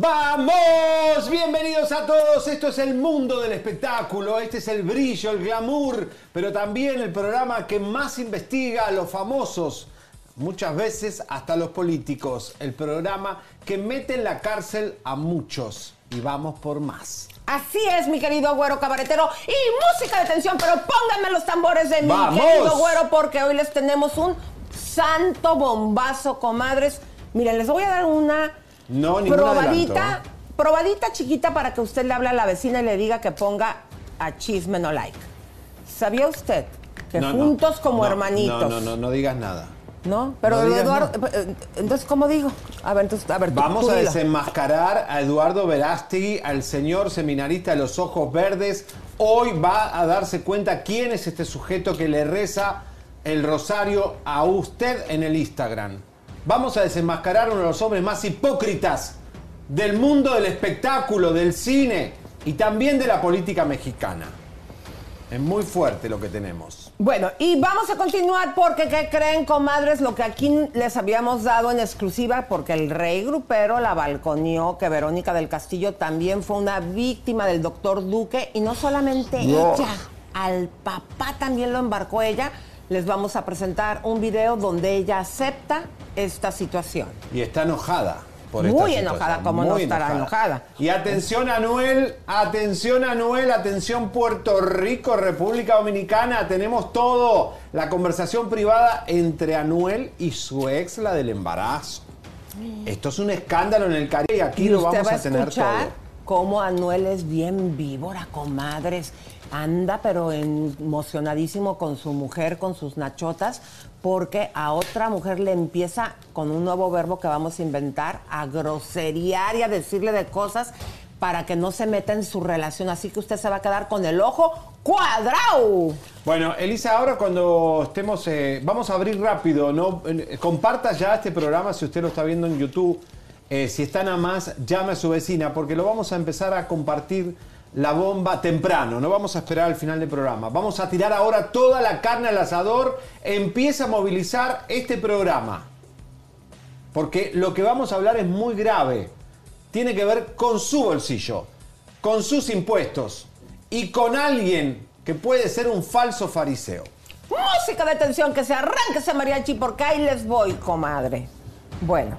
¡Vamos! Bienvenidos a todos. Esto es el mundo del espectáculo. Este es el brillo, el glamour, pero también el programa que más investiga a los famosos. Muchas veces hasta los políticos. El programa que mete en la cárcel a muchos. Y vamos por más. Así es, mi querido güero cabaretero. Y música de tensión, pero pónganme los tambores de mi querido güero, porque hoy les tenemos un santo bombazo, comadres. Miren, les voy a dar una No, ningún probadita, adelanto, probadita chiquita para que usted le hable a la vecina y le diga que ponga a chisme no like. ¿Sabía usted que No, no. juntos como No, hermanitos? No, no, no, no digas nada. ¿No? Pero No Eduardo, eh, entonces, ¿cómo digo? A ver, entonces, a ver, tú- Vamos tú a dilo. desenmascarar a Eduardo Verástegui, al señor seminarista de los ojos verdes. Hoy va a darse cuenta quién es este sujeto que le reza el rosario a usted en el Instagram. Vamos a desenmascarar a uno de los hombres más hipócritas del mundo del espectáculo, del cine y también de la política mexicana. Es muy fuerte lo que tenemos. Bueno, y vamos a continuar porque, ¿qué creen, comadres? Lo que aquí les habíamos dado en exclusiva, porque el rey grupero la balconeó, que Verónica del Castillo también fue una víctima del doctor Duque, y no solamente ella, al papá también lo embarcó ella. Les vamos a presentar un video donde ella acepta esta situación. Y está enojada. Por Muy esta enojada, ¿cómo no estará enojada? Y atención Anuel, atención Anuel, atención Puerto Rico, República Dominicana, tenemos todo. La conversación privada entre Anuel y su ex, la del embarazo. Esto es un escándalo en el Caribe y aquí y lo vamos va a tener escuchar todo. cómo Anuel es bien víbora, comadres. Anda, pero emocionadísimo con su mujer, con sus nachotas, porque a otra mujer le empieza con un nuevo verbo que vamos a inventar, a groseriar y a decirle de cosas para que no se meta en su relación. Así que usted se va a quedar con el ojo cuadrado. Bueno, Elisa, ahora cuando estemos, eh, vamos a abrir rápido, ¿no? Eh, Comparta ya este programa si usted lo está viendo en YouTube. Eh, si está nada más, llame a su vecina, porque lo vamos a empezar a compartir la bomba temprano, no vamos a esperar al final del programa. Vamos a tirar ahora toda la carne al asador, empieza a movilizar este programa. Porque lo que vamos a hablar es muy grave. Tiene que ver con su bolsillo, con sus impuestos y con alguien que puede ser un falso fariseo. Música de tensión, que se arranque ese mariachi, porque ahí les voy, comadre. Bueno,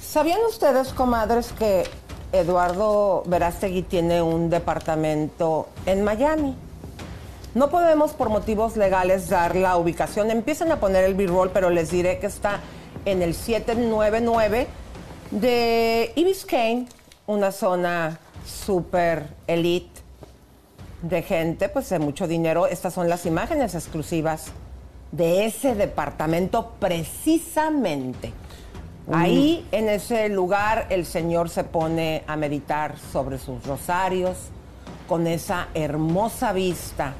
¿sabían ustedes, comadres, que Eduardo Verástegui tiene un departamento en Miami? No podemos, por motivos legales, dar la ubicación. Empiezan a poner el b-roll, pero les diré que está en el 799 de Ibis Biscayne, una zona súper elite de gente, pues de mucho dinero. Estas son las imágenes exclusivas de ese departamento precisamente. Ahí, en ese lugar, el Señor se pone a meditar sobre sus rosarios, con esa hermosa vista.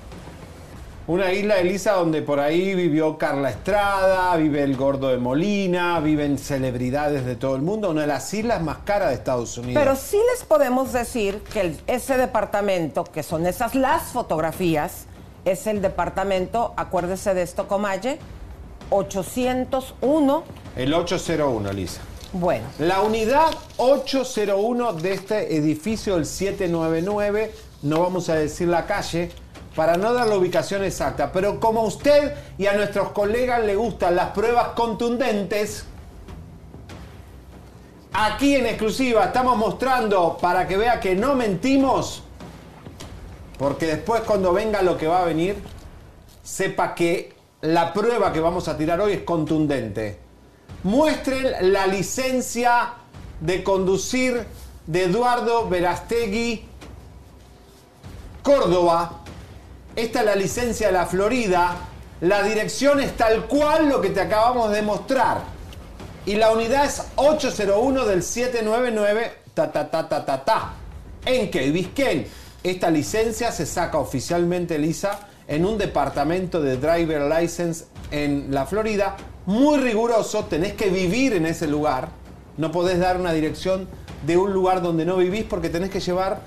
Una isla, Elisa, donde por ahí vivió Carla Estrada, vive el Gordo de Molina, viven celebridades de todo el mundo, una de las islas más caras de Estados Unidos. Pero sí les podemos decir que el- ese departamento, que son esas las fotografías, es el departamento, acuérdese de esto, Comalle, 801 El 801, Lisa. Bueno, La unidad 801 de este edificio, el 799, no vamos a decir la calle para no dar la ubicación exacta, pero como a usted y a nuestros colegas le gustan las pruebas contundentes, aquí en exclusiva estamos mostrando para que vea que no mentimos, porque después cuando venga lo que va a venir, sepa que la prueba que vamos a tirar hoy es contundente. Muestren la licencia de conducir de Eduardo Verastegui Córdoba. Esta es la licencia de la Florida. La dirección es tal cual lo que te acabamos de mostrar. Y la unidad es 801 del 799 ta ta ta ta ta ta. En Key Biscayne. Esta licencia se saca oficialmente, Lisa, en un departamento de driver license en la Florida. Muy riguroso, tenés que vivir en ese lugar. No podés dar una dirección de un lugar donde no vivís porque tenés que llevar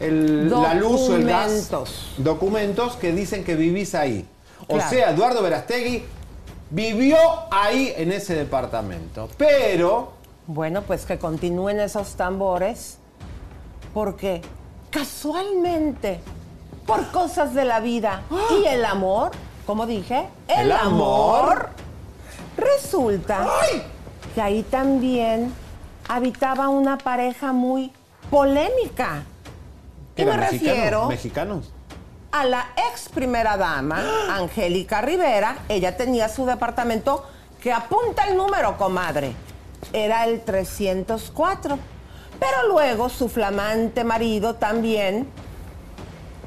el- la luz o el gas. Documentos. Que dicen que vivís ahí. O Claro. sea, Eduardo Verastegui vivió ahí en ese departamento. Pero bueno, pues que continúen esos tambores, porque casualmente, por cosas de la vida y el amor, como dije, el, El amor. amor, resulta que ahí también habitaba una pareja muy polémica. Y me ¿eran mexicanos? refiero ¿Mexicanos? a la ex primera dama, Angélica Rivera. Ella tenía su departamento que apunta el número, comadre. Era el 304. Pero luego su flamante marido también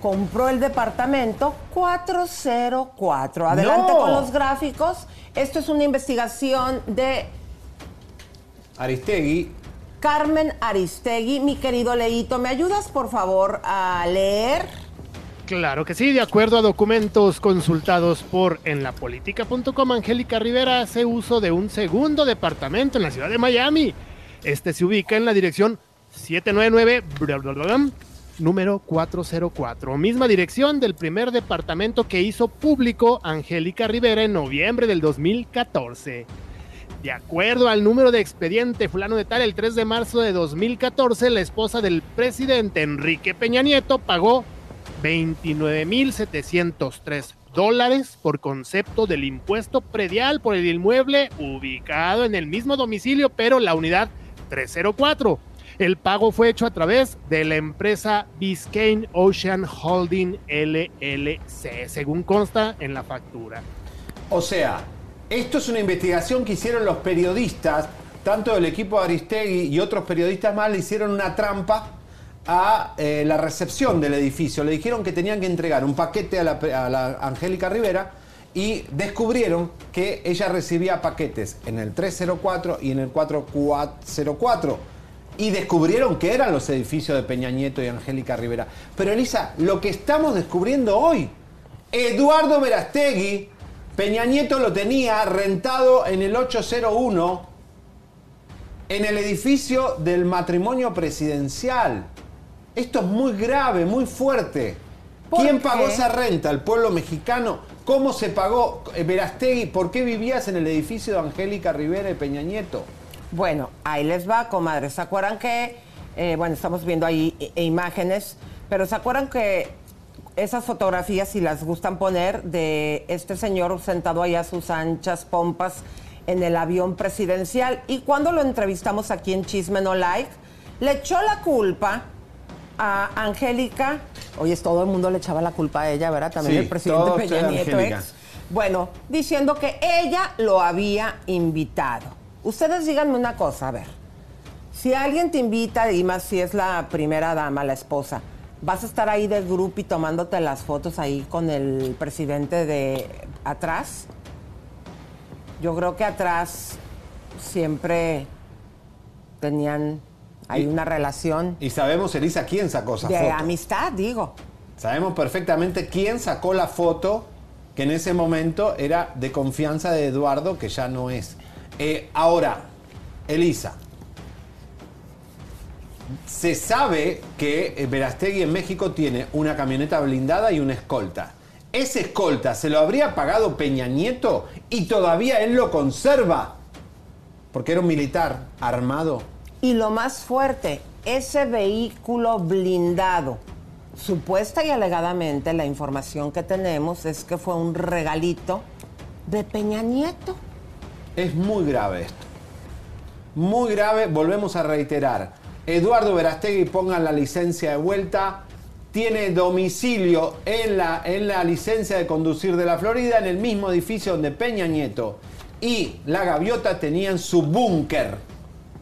compró el departamento 404. Adelante ¡No! con los gráficos. Esto es una investigación de Aristegui. Carmen Aristegui. Mi querido Leito, ¿me ayudas por favor a leer? Claro que sí, de acuerdo a documentos consultados por enlapolítica.com, Angélica Rivera hace uso de un segundo departamento en la ciudad de Miami. Este se ubica en la dirección 799, número 404, misma dirección del primer departamento que hizo público Angélica Rivera en noviembre del 2014. De acuerdo al número de expediente fulano de tal, el 3 de marzo de 2014, la esposa del presidente Enrique Peña Nieto pagó 29.703 dólares por concepto del impuesto predial por el inmueble ubicado en el mismo domicilio, pero la unidad 304. El pago fue hecho a través de la empresa Biscayne Ocean Holding LLC, según consta en la factura. O sea, esto es una investigación que hicieron los periodistas, tanto del equipo de Aristegui y otros periodistas más, le hicieron una trampa a eh, la recepción del edificio. Le dijeron que tenían que entregar un paquete a la, a la Angélica Rivera y descubrieron que ella recibía paquetes en el 304 y en el 4404. Y descubrieron que eran los edificios de Peña Nieto y Angélica Rivera. Pero Elisa, lo que estamos descubriendo hoy, Eduardo Verastegui, Peña Nieto lo tenía rentado en el 801 en el edificio del matrimonio presidencial. Esto es muy grave, muy fuerte. ¿Por ¿Quién pagó qué? esa renta? ¿El pueblo mexicano? ¿Cómo se pagó? Eh, Verastegui, ¿por qué vivías en el edificio de Angélica Rivera y Peña Nieto? Bueno, ahí les va, comadres. ¿Se acuerdan que, eh, bueno, estamos viendo ahí i- e imágenes, pero ¿se acuerdan que esas fotografías, si las gustan poner, de este señor sentado ahí a sus anchas pompas en el avión presidencial? Y cuando lo entrevistamos aquí en Chisme No Like, le echó la culpa a Angélica. Oye, todo el mundo le echaba la culpa a ella, ¿verdad? También Sí, el presidente Peña Nieto, ex. Bueno, diciendo que ella lo había invitado. Ustedes díganme una cosa, a ver. Si alguien te invita, y más si es la primera dama, la esposa, ¿vas a estar ahí de grupo y tomándote las fotos ahí con el presidente de atrás? Yo creo que atrás siempre tenían ahí Y- una relación Y sabemos, Elisa, quién sacó esa de foto. amistad, digo. Sabemos perfectamente quién sacó la foto que en ese momento era de confianza de Eduardo, que ya no es. Eh, ahora, Elisa, se sabe que eh, Verastegui en México tiene una camioneta blindada y una escolta. Ese escolta se lo habría pagado Peña Nieto y todavía él lo conserva. porque era un militar armado. Y lo más fuerte, ese vehículo blindado. Supuesta y alegadamente la información que tenemos es que fue un regalito de Peña Nieto. Es muy grave esto. Muy grave, volvemos a reiterar. Eduardo Verastegui pongan la licencia de vuelta. Tiene domicilio en la, en la licencia de conducir de la Florida, en el mismo edificio donde Peña Nieto y la gaviota tenían su búnker,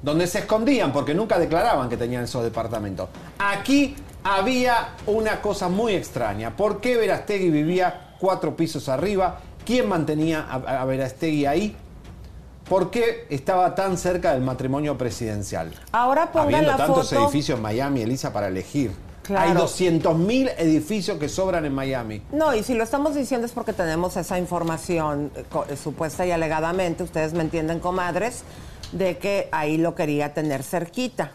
donde se escondían porque nunca declaraban que tenían esos departamentos. Aquí había una cosa muy extraña. ¿Por qué Verastegui vivía cuatro pisos arriba? ¿Quién mantenía a, a Verastegui ahí? ¿Por qué estaba tan cerca del matrimonio presidencial? Ahora pongan Habiendo la tantos foto. edificios en Miami, Elisa, para elegir. Claro. Hay 200.000 edificios que sobran en Miami. No, y si lo estamos diciendo es porque tenemos esa información eh, eh, supuesta y alegadamente, ustedes me entienden, comadres, de que ahí lo quería tener cerquita.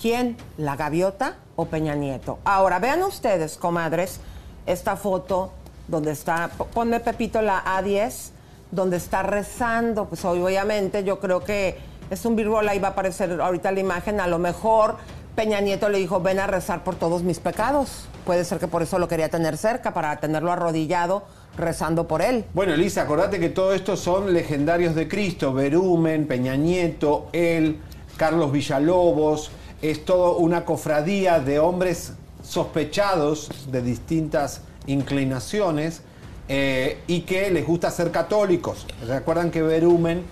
¿Quién? ¿La gaviota o Peña Nieto? Ahora, vean ustedes, comadres, esta foto donde está, ponme Pepito la A10, donde está rezando, pues obviamente yo creo que es un b-roll, ahí va a aparecer ahorita la imagen, a lo mejor Peña Nieto le dijo, ven a rezar por todos mis pecados. Puede ser que por eso lo quería tener cerca, para tenerlo arrodillado rezando por él. Bueno, Elisa, acordate que todo esto son legendarios de Cristo. Berumen, Peña Nieto, él, Carlos Villalobos. Es todo una cofradía de hombres sospechados de distintas inclinaciones eh, y que les gusta ser católicos. Recuerdan que Berumen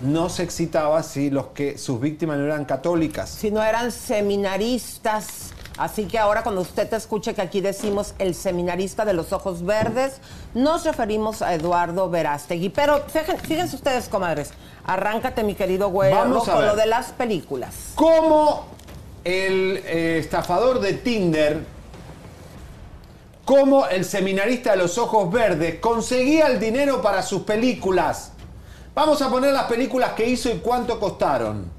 no se excitaba si los que sus víctimas no eran católicas. Si no eran seminaristas. Así que ahora cuando usted te escuche que aquí decimos el seminarista de los ojos verdes, nos referimos a Eduardo Verástegui. Pero fíjense, fíjense ustedes, comadres, arráncate mi querido güero Vamos a con lo de las películas. Como el eh, estafador de Tinder, como el seminarista de los ojos verdes, conseguía el dinero para sus películas. Vamos a poner las películas que hizo y cuánto costaron.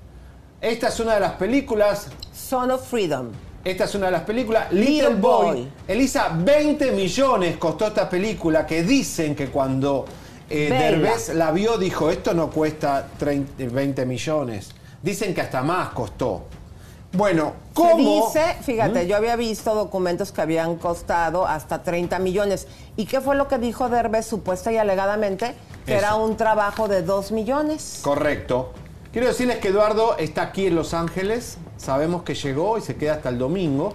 Esta es una de las películas. Son of Freedom. Esta es una de las películas. Little, Little Boy. Boy. Elisa, 20 millones costó esta película que dicen que cuando eh. Derbez la vio dijo, esto no cuesta 30 20 millones. Dicen que hasta más costó. Bueno, ¿cómo? Se dice, fíjate, yo había visto documentos que habían costado hasta 30 millones. ¿Y qué fue lo que dijo Derbez supuesta y alegadamente? Que Eso. era un trabajo de 2 millones. Correcto. Quiero decirles que Eduardo está aquí en Los Ángeles. Sabemos que llegó y se queda hasta el domingo.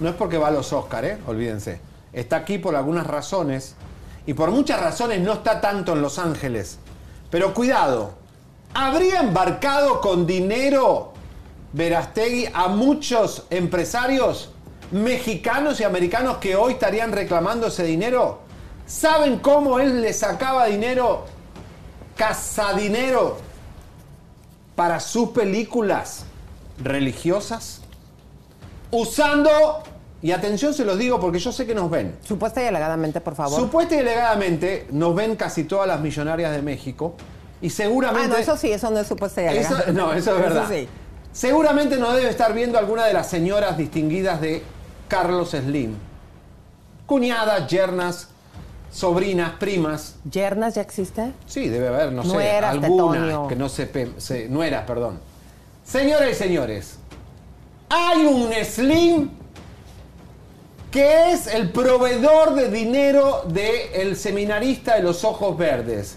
No es porque va a los Oscar, ¿eh? olvídense. Está aquí por algunas razones. Y por muchas razones no está tanto en Los Ángeles. Pero cuidado, ¿habría embarcado con dinero Verastegui a muchos empresarios mexicanos y americanos que hoy estarían reclamando ese dinero? ¿Saben cómo él le sacaba dinero, casadinero, para sus películas religiosas? Usando, y atención se los digo porque yo sé que nos ven, Supuesta y alegadamente, por favor. Supuesta y alegadamente nos ven casi todas las millonarias de México y seguramente... Ah, no, eso sí, eso no es supuesta y Eso- alegadamente. no, eso es verdad. sí. Seguramente nos debe estar viendo alguna de las señoras distinguidas de Carlos Slim. Cuñadas, yernas, sobrinas, primas. ¿Yernas ya existe? Sí, debe haber, no sé, Nueras, alguna Tetonio. que no se, se- nueras, perdón. Señoras y señores, hay un Slim que es el proveedor de dinero del seminarista de los ojos verdes.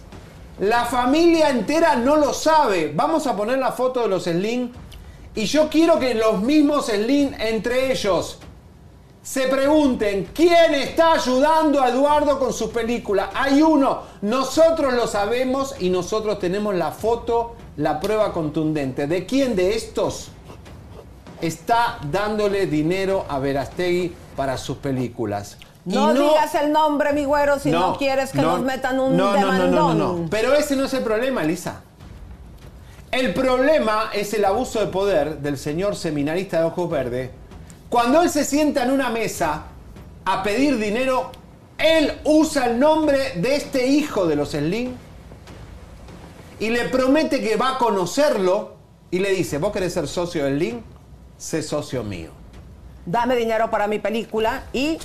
La familia entera no lo sabe. Vamos a poner la foto de los Slim y yo quiero que los mismos Slim entre ellos se pregunten quién está ayudando a Eduardo con su película. Hay uno, nosotros lo sabemos y nosotros tenemos la foto, la prueba contundente. ¿De quién de estos está dándole dinero a Verastegui para sus películas? No, digas el nombre, mi güero, si no, quieres que no, nos metan un no, no, no, no, no, no. Pero ese no es el problema, Elisa. El problema es el abuso de poder del señor seminarista de ojos verdes. Cuando él se sienta en una mesa a pedir dinero, él usa el nombre de este hijo de los Slim y le promete que va a conocerlo y le dice, vos querés ser socio del Slim, sé socio mío. Dame dinero para mi película y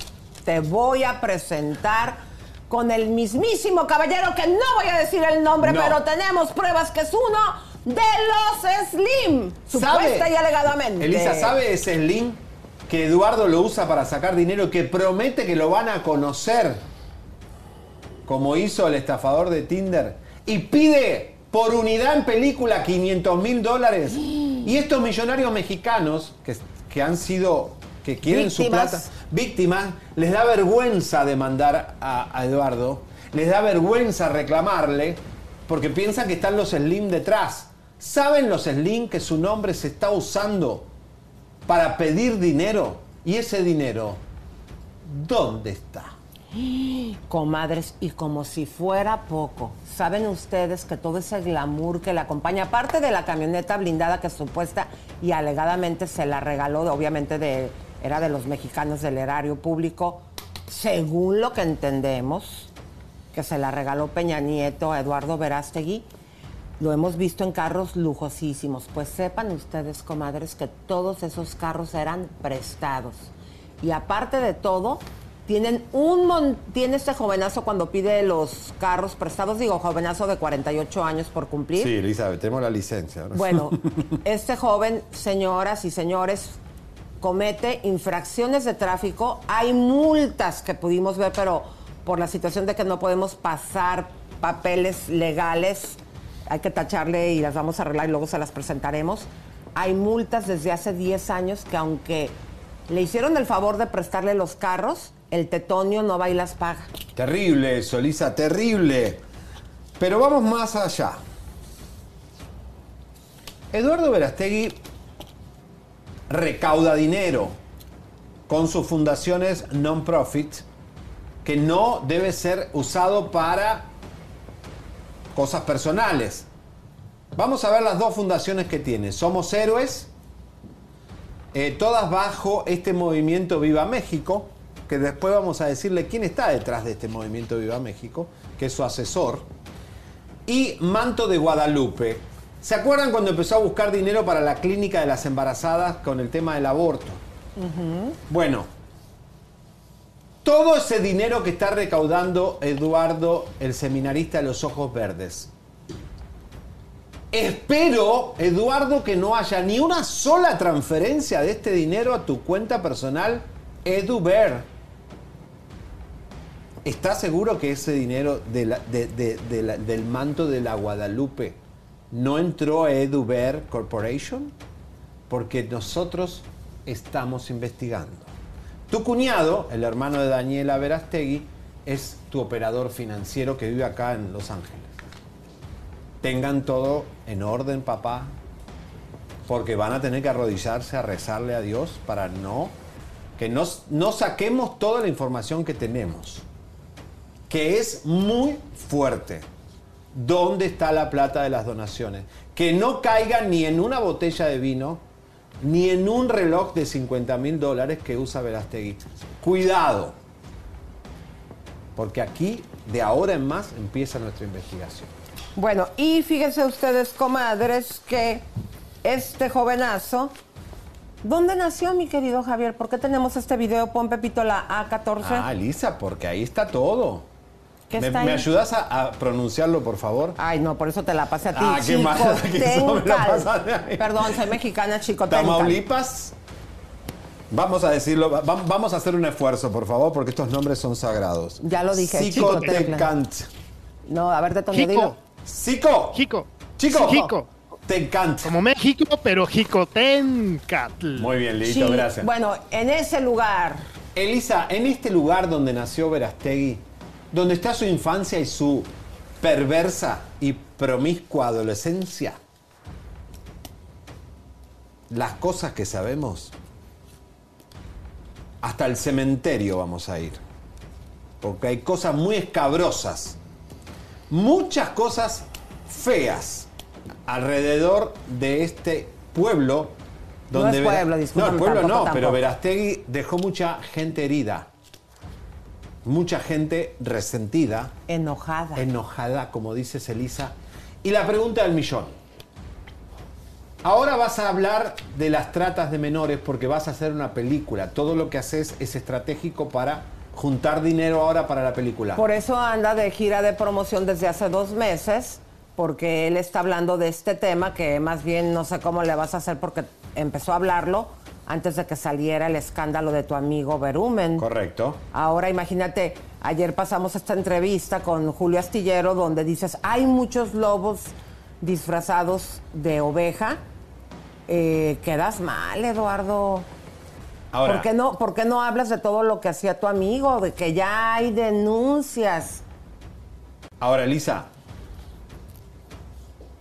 te voy a presentar con el mismísimo caballero que no voy a decir el nombre, No. pero tenemos pruebas que es uno de los Slim. Supuesta y alegadamente. Elisa, ¿sabe ese link que Eduardo lo usa para sacar dinero que promete que lo van a conocer? Como hizo el estafador de Tinder. Y pide por unidad en película 500 mil dólares. Y estos millonarios mexicanos que, que han sido, que quieren su Víctimas. plata, víctimas, les da vergüenza demandar a, a Eduardo. Les da vergüenza reclamarle porque piensan que están los Slim detrás. ¿Saben los Slim que su nombre se está usando para pedir dinero? Y ese dinero, ¿dónde está? Comadres, y como si fuera poco, ¿saben ustedes que todo ese glamour que le acompaña, aparte de la camioneta blindada que supuesta y alegadamente se la regaló, obviamente de, era de los mexicanos del erario público, según lo que entendemos, que se la regaló Peña Nieto a Eduardo Verástegui, lo hemos visto en carros lujosísimos. Pues sepan ustedes, comadres, que todos esos carros eran prestados. Y aparte de todo, tienen un mon tiene este jovenazo cuando pide los carros prestados, digo, jovenazo de 48 años por cumplir. Elizabeth, tenemos la licencia. Bueno, este joven, señoras y señores, comete infracciones de tráfico. Hay multas que pudimos ver, pero por la situación de que no podemos pasar papeles legales, hay que tacharle y las vamos a arreglar y luego se las presentaremos. Hay multas desde hace 10 años que aunque le hicieron el favor de prestarle los carros, el tetonio no va y las paga. Terrible eso, Lisa, terrible. Pero vamos más allá. Eduardo Verastegui recauda dinero con sus fundaciones non-profit que no debe ser usado para cosas personales. Vamos a ver las dos fundaciones que tiene. Somos Héroes, eh, todas bajo este movimiento Viva México, que después vamos a decirle quién está detrás de este movimiento Viva México, que es su asesor. Y Manto de Guadalupe. ¿Se acuerdan cuando empezó a buscar dinero para la clínica de las embarazadas con el tema del aborto? Bueno, todo ese dinero que está recaudando Eduardo, el seminarista de los ojos verdes. Espero, Eduardo, que no haya ni una sola transferencia de este dinero a tu cuenta personal, EduBer. ¿Estás seguro que ese dinero del manto de la Guadalupe no entró a EduBer Corporation? Porque nosotros estamos investigando. Tu cuñado, el hermano de Daniela Verastegui, es tu operador financiero que vive acá en Los Ángeles. Tengan todo en orden, papá, porque van a tener que arrodillarse a rezarle a Dios para no que no, no saquemos toda la información que tenemos, que es muy fuerte. ¿Dónde está la plata de las donaciones? Que no caiga ni en una botella de vino, ni en un reloj de 50 mil dólares que usa Verastegui. Cuidado, porque aquí, de ahora en más, empieza nuestra investigación. Bueno, y fíjense ustedes, comadres, que este jovenazo. ¿Dónde nació, mi querido Javier? ¿Por qué tenemos este video? Pon Pepito la A14. Ah, Lisa, porque ahí está todo. ¿Qué ¿Me, está me ahí? ayudas a, a pronunciarlo, por favor? Ay, no, por eso te la pasé a ti. Ah, qué mala que eso me la Chicotencal. pasaste a mí. Perdón, soy mexicana, chicotencal. Tamaulipas. Vamos a decirlo, va- vamos a hacer un esfuerzo, por favor, porque estos nombres son sagrados. Ya lo dije, Psicotecant. No, a ver, de Jico. dilo. Psico. Jico. Chico. Jico. Tecant. Como México, pero Jicotencatl. Muy bien, Sí, Lito, gracias. Bueno, en ese lugar. Elisa, en este lugar donde nació Verastegui, donde está su infancia y su perversa y promiscua adolescencia, las cosas que sabemos, hasta el cementerio vamos a ir, porque hay cosas muy escabrosas, muchas cosas feas alrededor de este pueblo. No Donde es Vera- pueblo, No, el pueblo tampoco, no, pero. Verastegui dejó mucha gente herida, mucha gente resentida, Enojada. enojada, como dices Elisa. Y la pregunta del millón. Ahora vas a hablar de las tratas de menores porque vas a hacer una película. Todo lo que haces es estratégico para juntar dinero ahora para la película. Por eso anda de gira de promoción desde hace dos meses porque él está hablando de este tema que más bien no sé cómo le vas a hacer porque empezó a hablarlo antes de que saliera el escándalo de tu amigo Berumen. Correcto. Ahora imagínate, ayer pasamos esta entrevista con Julio Astillero donde dices, hay muchos lobos disfrazados de oveja. Eh, quedas mal, Eduardo. Ahora, ¿Por qué, no, ¿Por qué no hablas de todo lo que hacía tu amigo? De que ya hay denuncias. ahora, Elisa,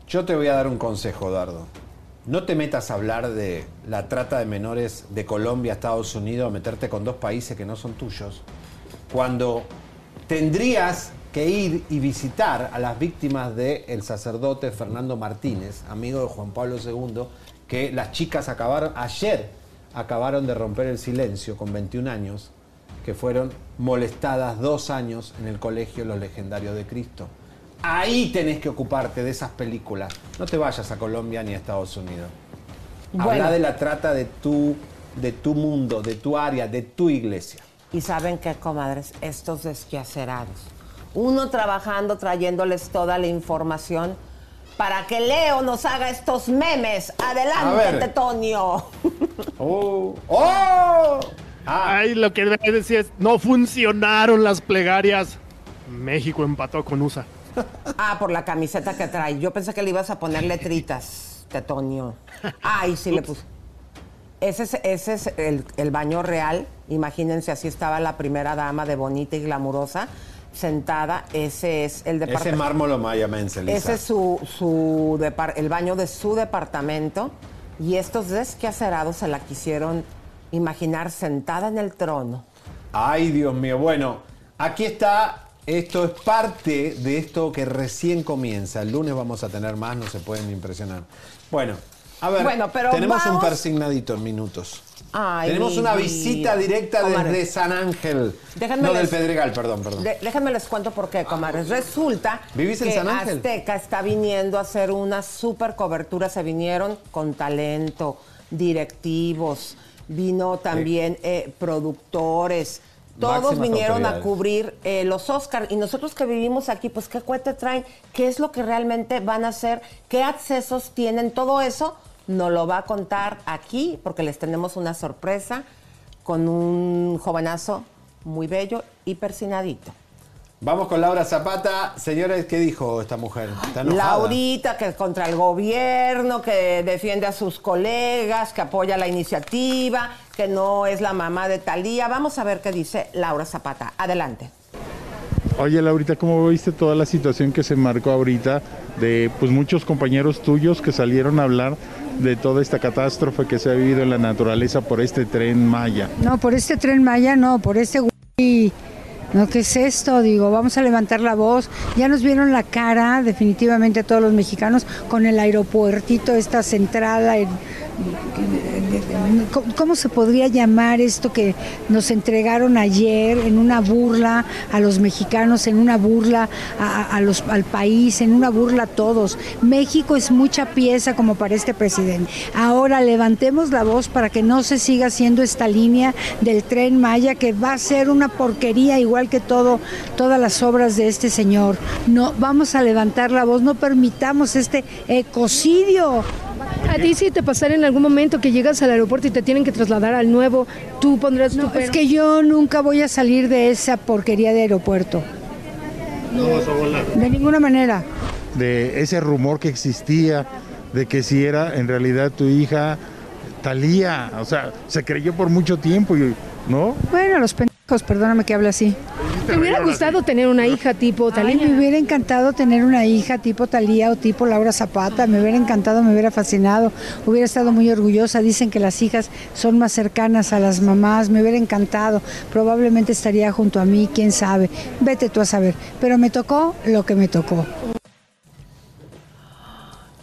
yo te voy a dar un consejo, Dardo. No te metas a hablar de la trata de menores de Colombia a Estados Unidos, a meterte con dos países que no son tuyos, cuando tendrías que ir y visitar a las víctimas del sacerdote Fernando Martínez, amigo de Juan Pablo II, que las chicas acabaron, ayer acabaron de romper el silencio con 21 años, que fueron molestadas dos años en el colegio Los Legendarios de Cristo. Ahí tenés que ocuparte de esas películas. No te vayas a Colombia ni a Estados Unidos. Bueno. Habla de la trata de tu, de tu mundo, de tu área, de tu iglesia. Y saben qué, comadres, estos desquacerados. Uno trabajando, trayéndoles toda la información para que Leo nos haga estos memes. Adelante, ver. Tetonio. ¡Oh! ¡Oh! Ah, Ay, lo que debe decir es, no funcionaron las plegarias. México empató con USA. Ah, por la camiseta que trae. Yo pensé que le ibas a poner letritas, Tetonio. Ay, sí le puso. Ese es, ese es el, el baño real. Imagínense, así estaba la primera dama de bonita y glamurosa, sentada. Ese es el ese departamento. mármol mayamense, Elisa. Ese es su, su el baño de su departamento. Y estos desquacerados se la quisieron imaginar sentada en el trono. Ay, Dios mío. Bueno, aquí está. Esto es parte de esto que recién comienza. El lunes vamos a tener más, no se pueden impresionar. Bueno, a ver, Bueno, pero tenemos un persignadito en minutos. Ay, tenemos una visita directa Comadre. desde San Ángel. Déjenme no, les- del Pedregal, perdón, perdón. De- déjenme les cuento por qué, comadres. Resulta ¿Vivís en que San Ángel? Azteca está viniendo a hacer una super cobertura. Se vinieron con talento, directivos, vino también eh, productores. Todos vinieron a cubrir eh, los Oscars. Y nosotros que vivimos aquí, pues, ¿qué cuete traen? ¿Qué es lo que realmente van a hacer? ¿Qué accesos tienen? Todo eso nos lo va a contar aquí, porque les tenemos una sorpresa con un jovenazo muy bello y persinadito. Vamos con Laura Zapata. Señores, ¿qué dijo esta mujer? ¿Está enojada? Laurita, que es contra el gobierno, que defiende a sus colegas, que apoya la iniciativa, que no es la mamá de Talía. Vamos a ver qué dice Laura Zapata. Adelante. Oye, Laurita, ¿cómo viste toda la situación que se marcó ahorita de pues muchos compañeros tuyos que salieron a hablar de toda esta catástrofe que se ha vivido en la naturaleza por este tren Maya? No, por este tren Maya no, por este güey. No, ¿qué es esto? Digo, vamos a levantar la voz. Ya nos vieron la cara, definitivamente, todos los mexicanos, con el aeropuertito, esta central. aer- ¿Cómo- ¿Cómo se podría llamar esto que nos entregaron ayer en una burla a los mexicanos, en una burla a, a- a los, al país, en una burla a todos? México es mucha pieza como para este presidente. Ahora levantemos la voz para que no se siga haciendo esta línea del tren Maya que va a ser una porquería igual que todo todas las obras de este señor. No vamos a levantar la voz, no permitamos este ecocidio. A ti si te pasara en algún momento que llegas al aeropuerto y te tienen que trasladar al nuevo, tú pondrás tu No, pero. es que yo nunca voy a salir de esa porquería de aeropuerto. No vas a volar. De ninguna manera. De ese rumor que existía de que si era en realidad tu hija Talía, o sea, se creyó por mucho tiempo, y, ¿no? Bueno, los perdóname que hable así. ¿Te hubiera gustado tener una hija tipo Ay, Talía? me hubiera encantado tener una hija tipo Talía o tipo Laura Zapata, me hubiera encantado, me hubiera fascinado, hubiera estado muy orgullosa. Dicen que las hijas son más cercanas a las mamás, me hubiera encantado. Probablemente estaría junto a mí, quién sabe. Vete tú a saber. Pero me tocó lo que me tocó.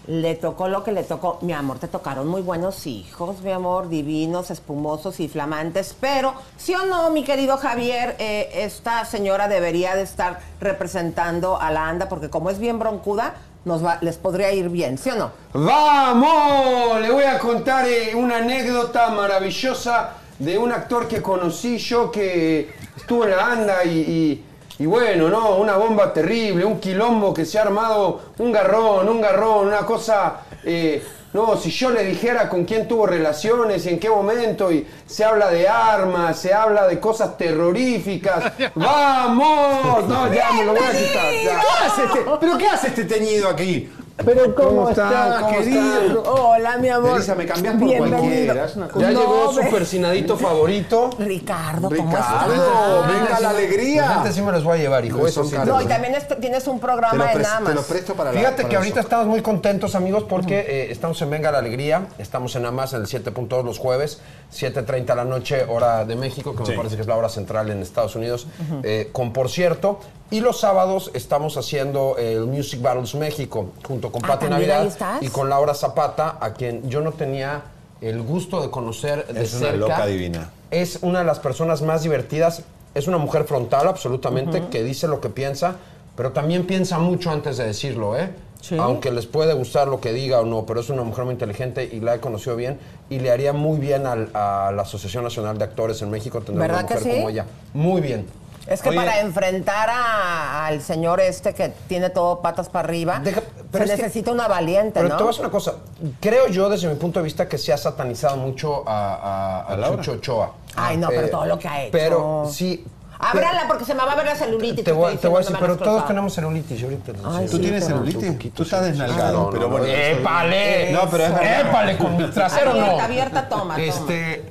Le tocó lo que le tocó. Mi amor, te tocaron muy buenos hijos, mi amor, divinos, espumosos y flamantes. Pero, ¿sí o no, mi querido Javier? Eh, esta señora debería de estar representando a la ANDA porque como es bien broncuda, nos va, les podría ir bien, ¿sí o no? ¡Vamos! Le voy a contar eh, una anécdota maravillosa de un actor que conocí yo que estuvo en la anda y, y- Y bueno, no, una bomba terrible, un quilombo que se ha armado, un garrón, un garrón, una cosa... eh, no, si yo le dijera con quién tuvo relaciones y en qué momento, y se habla de armas, se habla de cosas terroríficas. ¡Vamos! No, ya me lo voy a quitar. ya. ¿Qué hace este- ¿Pero qué hace este teñido aquí? Pero ¿cómo, ¿Cómo estás, ¿Cómo querido? está? Hola, mi amor. Elisa, me cambias por Bienvenido. cualquiera, es una cosa- Ya No, llegó su persinadito favorito. Ricardo, ¿cómo Ricardo, estás? venga la alegría. Gente sí me los voy a llevar, hijo. No, Eso sí. No, y también est- tienes un programa te lo presto para la Fíjate para que ahorita eso. estamos muy contentos, amigos, porque eh, estamos en Venga la Alegría. Estamos en Amas en el 7.2 los jueves, 7.30 la noche, hora de México, que Sí. me parece que es la hora central en Estados Unidos, eh, con Por Cierto. Y los sábados estamos haciendo el Music Battles México, junto con Ah, Pati ¿también Navidad y con Laura Zapata, a quien yo no tenía el gusto de conocer de Es una loca divina. Es una de las personas más divertidas. Es una mujer frontal, absolutamente, que dice lo que piensa, pero también piensa mucho antes de decirlo, ¿eh? Sí. Aunque les puede gustar lo que diga o no, pero es una mujer muy inteligente y la he conocido bien y le haría muy bien al- a la Asociación Nacional de Actores en México tener una ¿Verdad que mujer sí? como ella. Muy bien. Es que Oye. para enfrentar a- al señor este que tiene todo patas para arriba, Deja- pero se que- necesita una valiente, Pero ¿no? te voy a decir una cosa. Creo yo, desde mi punto de vista, que se ha satanizado mucho a, a, a ¿A Laura? Chucho Ochoa. Ay, no, pero Eh, todo lo que ha hecho. Pero sí. Ábrala porque se me va a ver la celulitis. Te voy, te voy a decir, no pero todos tenemos celulitis. Ahorita les Ay. ¿Tú Sí, tienes pero- celulitis? Tú estás desnalgado, No, no, pero no, bueno. ¡Épale! No, pero es. ¡Épale! Con mi trasero Abierta, no. abierta, toma, toma. Este,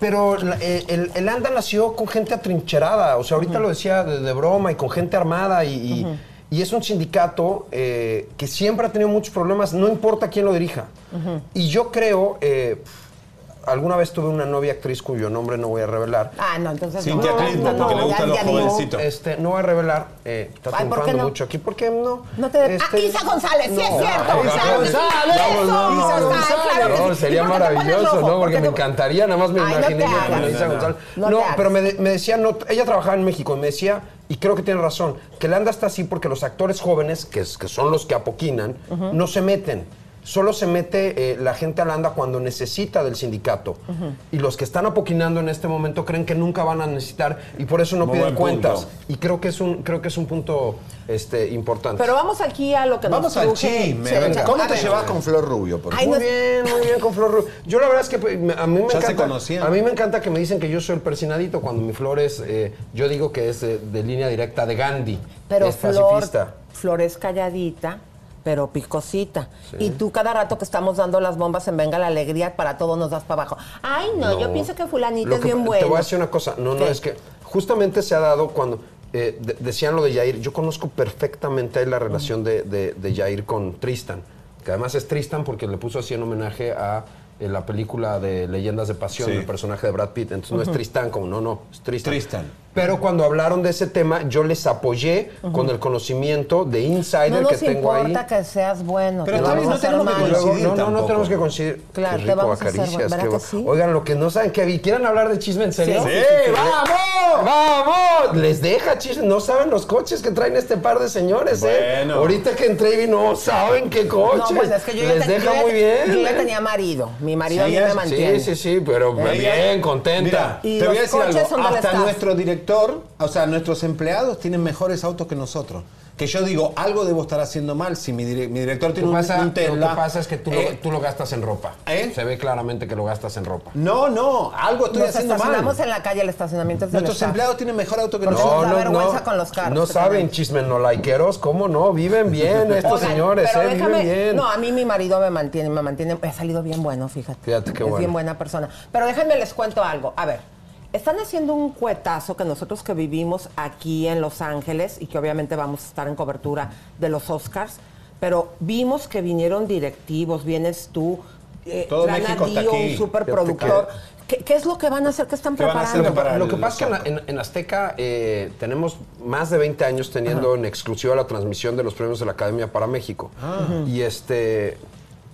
pero eh, el, el ANDA nació con gente atrincherada. O sea, ahorita lo decía de, de broma y con gente armada y, y- y es un sindicato eh, que siempre ha tenido muchos problemas, no importa quién lo dirija. Y yo creo... eh, Alguna vez tuve una novia actriz cuyo nombre no voy a revelar. Ah, no, entonces Cintia no, Clinton, no, porque no, le gustan los jovencitos. Este, no voy a revelar. Eh, está Ay, ¿por qué triunfando no? mucho aquí. ¿Por qué no? No te... Este, Ah, Isa González, sí es cierto. González. González, no, sería ¿Y por qué te pones maravilloso? ¿no? ¿Por Porque me encantaría, nada más me imaginé con. Isa González. no pero me, de- me decía, no, ella trabajaba en México, y me decía, y creo que tiene razón, que la anda está así porque los actores jóvenes, que, es- que son los que apoquinan, no se meten. Solo se mete eh, la gente al anda cuando necesita del sindicato. Y los que están apoquinando en este momento creen que nunca van a necesitar y por eso no Muy piden cuentas. punto. Y creo que es un, creo que es un punto este, importante. Pero vamos aquí a lo que nos Vamos al chisme. Sí, venga. a ¿Cómo te ver. llevas con Flor Rubio? por Ay, Muy no- bien, muy bien con Flor Rubio. Yo la verdad es que pues, a mí me Ya se encanta. conocían. A mí me encanta que me dicen que yo soy el persinadito cuando mi Flor es, eh, yo digo que es de, de línea directa de Gandhi. Pero es Flor, pacifista. Flor es calladita, pero picosita. Y tú cada rato que estamos dando las bombas en Venga la Alegría, para todo nos das para abajo. Ay, no, yo pienso que fulanita Lo es que- bien bueno. Te voy a decir una cosa. No, no, es que justamente se ha dado cuando eh, de- decían lo de Jair. Yo conozco perfectamente la relación de, de, de Jair con Tristan. Que además es Tristan porque le puso así en homenaje a eh, la película de Leyendas de Pasión, Sí. el personaje de Brad Pitt. Entonces no es Tristan como, no, no, es Tristan. Tristan. Pero cuando hablaron de ese tema, yo les apoyé con el conocimiento de insider No que tengo ahí. importa que seas bueno. Pero bien, a no tenemos que coincidir no, no, no tenemos que coincidir. Claro, Qué te vamos a hacer. Oigan, lo que no saben, que vi, ¿quieren hablar de chisme en serio? Sí, sí, sí, sí. ¡Vamos! ¡Vamos! Les deja chisme. No saben los coches que traen este par de señores, ¿eh? Bueno. Ahorita que entré y no saben qué coches. No, bueno, es que yo ya, Les te- deja yo ya- muy bien. Yo ya ¿eh? tenía marido. Mi marido a Sí, mí me mantiene. Sí, sí, sí, pero Ella- bien, contenta. Mira, ¿Y te voy a los decir coches algo. Hasta nuestro director, o sea, nuestros empleados tienen mejores autos que nosotros. Que yo digo, algo debo estar haciendo mal si mi, dire- mi director tiene un, un lo Tesla. que pasa es que tú, lo, Eh, tú lo gastas en ropa. ¿Eh? Se ve claramente que lo gastas en ropa. No, no, algo estoy Nos haciendo estacionamos mal. en la calle, el estacionamiento es Nuestros empleados tienen mejor auto que Porque nosotros. nos da vergüenza con los carros No saben tenemos. chismenolaiqueros, ¿cómo no? Viven bien estos Oigan, señores, pero ¿eh? déjame- Viven bien. No, a mí mi marido me mantiene, me mantiene, ha salido bien bueno, fíjate. Fíjate qué es bueno. bien buena persona. Pero déjenme les cuento algo. A ver, están haciendo un cuetazo que nosotros que vivimos aquí en Los Ángeles y que obviamente vamos a estar en cobertura de los Oscars, pero vimos que vinieron directivos, vienes tú, eh, Todo Trana México está Dio, aquí. un superproductor. ¿Qué, qué es lo que van a hacer? ¿Qué están ¿Qué van a hacer preparando? para Lo que pasa es que en, Azteca eh, tenemos más de 20 años teniendo en exclusiva la transmisión de los premios de la Academia para México. Y este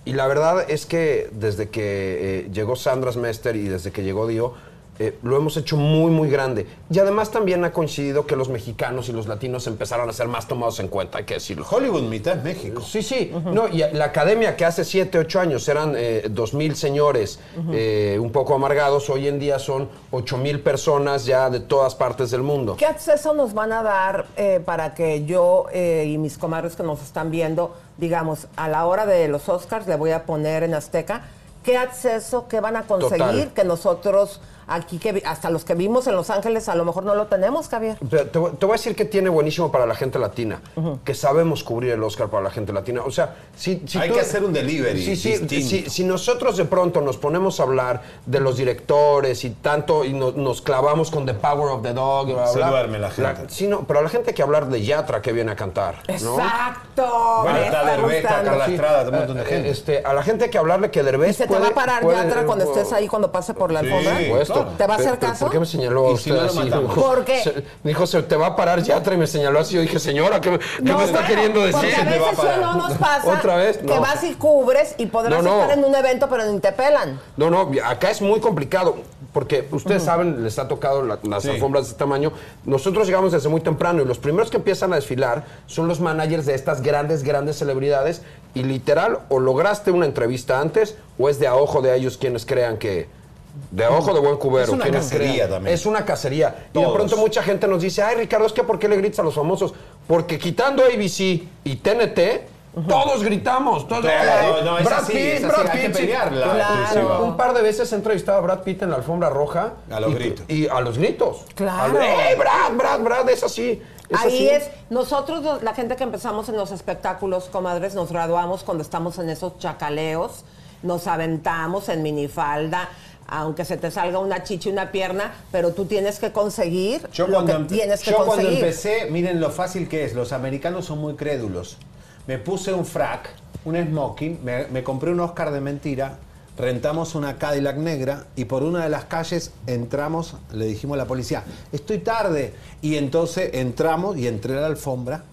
y la verdad es que desde que eh, llegó Sandra Smester y desde que llegó Dio, eh, lo hemos hecho muy, muy grande. Y además también ha coincidido que los mexicanos y los latinos empezaron a ser más tomados en cuenta, hay que decirlo. Hollywood mitad México. Sí, sí. No, y la academia que hace 7, 8 años eran eh, 2.000 señores eh, un poco amargados, hoy en día son 8.000 personas ya de todas partes del mundo. ¿Qué acceso nos van a dar eh, para que yo eh, y mis comadres que nos están viendo, digamos, a la hora de los Oscars, le voy a poner en Azteca, qué acceso, qué van a conseguir Total. que nosotros aquí, que hasta los que vimos en Los Ángeles, a lo mejor no lo tenemos, Javier? Te, te voy te voy a decir que tiene buenísimo para la gente latina, que sabemos cubrir el Oscar para la gente latina. O sea, si, si Hay tú- que hacer un delivery Sí, sí, distinto. si, si nosotros de pronto nos ponemos a hablar de los directores y tanto y no- nos clavamos con The Power of the Dog, y bla, Se bla, duerme la gente. sí, no, pero a la gente hay que hablar de Yatra que viene a cantar. ¿no? Exacto. Bueno, está Derbez, está gustando. Carla Sí, Estrada, un montón de eh, gente. Este, a la gente hay que hablarle que Derbez ¿Y se te va a parar puede- Yatra cuando estés ahí, cuando pase por la Sí, alfombra? Por ¿Te va a hacer caso? ¿Por qué me señaló Y usted si no lo así? ¿Por qué? Se- dijo, se te va a parar Yatra y me señaló así. Yo dije, señora, ¿qué, No, me está bueno, queriendo decir? Porque a a veces parar. eso no nos pasa. ¿Otra vez? Que vas y cubres y podrás No, no. estar en un evento, pero ni te pelan. No, no, acá es muy complicado, porque ustedes saben, les ha tocado la- las Sí. alfombras de este tamaño. Nosotros llegamos desde muy temprano y los primeros que empiezan a desfilar son los managers de estas grandes, grandes celebridades. Y literal, o lograste una entrevista antes, o es de a ojo de ellos quienes crean que. De ojo de buen cubero. Es una cacería también. Es una cacería. Y de pronto mucha gente nos dice, ay Ricardo, es que ¿por qué le gritas a los famosos? Porque quitando ABC y TNT, todos gritamos. Todos, Claro, "Ay, no, es Brad así, Pitt, así, Brad que Pitt", Claro. Un par de veces he entrevistado a Brad Pitt en la alfombra roja. A los y- gritos. Y a los gritos. Claro. A lo- ¡Eh, Brad, Brad, Brad! Es así. Es Ahí así. es, nosotros, la gente que empezamos en los espectáculos, comadres, nos graduamos cuando estamos en esos chacaleos, nos aventamos en minifalda, aunque se te salga una chicha y una pierna, pero tú tienes que conseguir Yo, lo cuando, que empe- tienes que yo cuando conseguir. empecé, miren lo fácil que es. Los americanos son muy crédulos. Me puse un frac, un smoking, me, me compré un Oscar de mentira, rentamos una Cadillac negra y por una de las calles entramos, le dijimos a la policía, estoy tarde. Y entonces entramos y entré a la alfombra,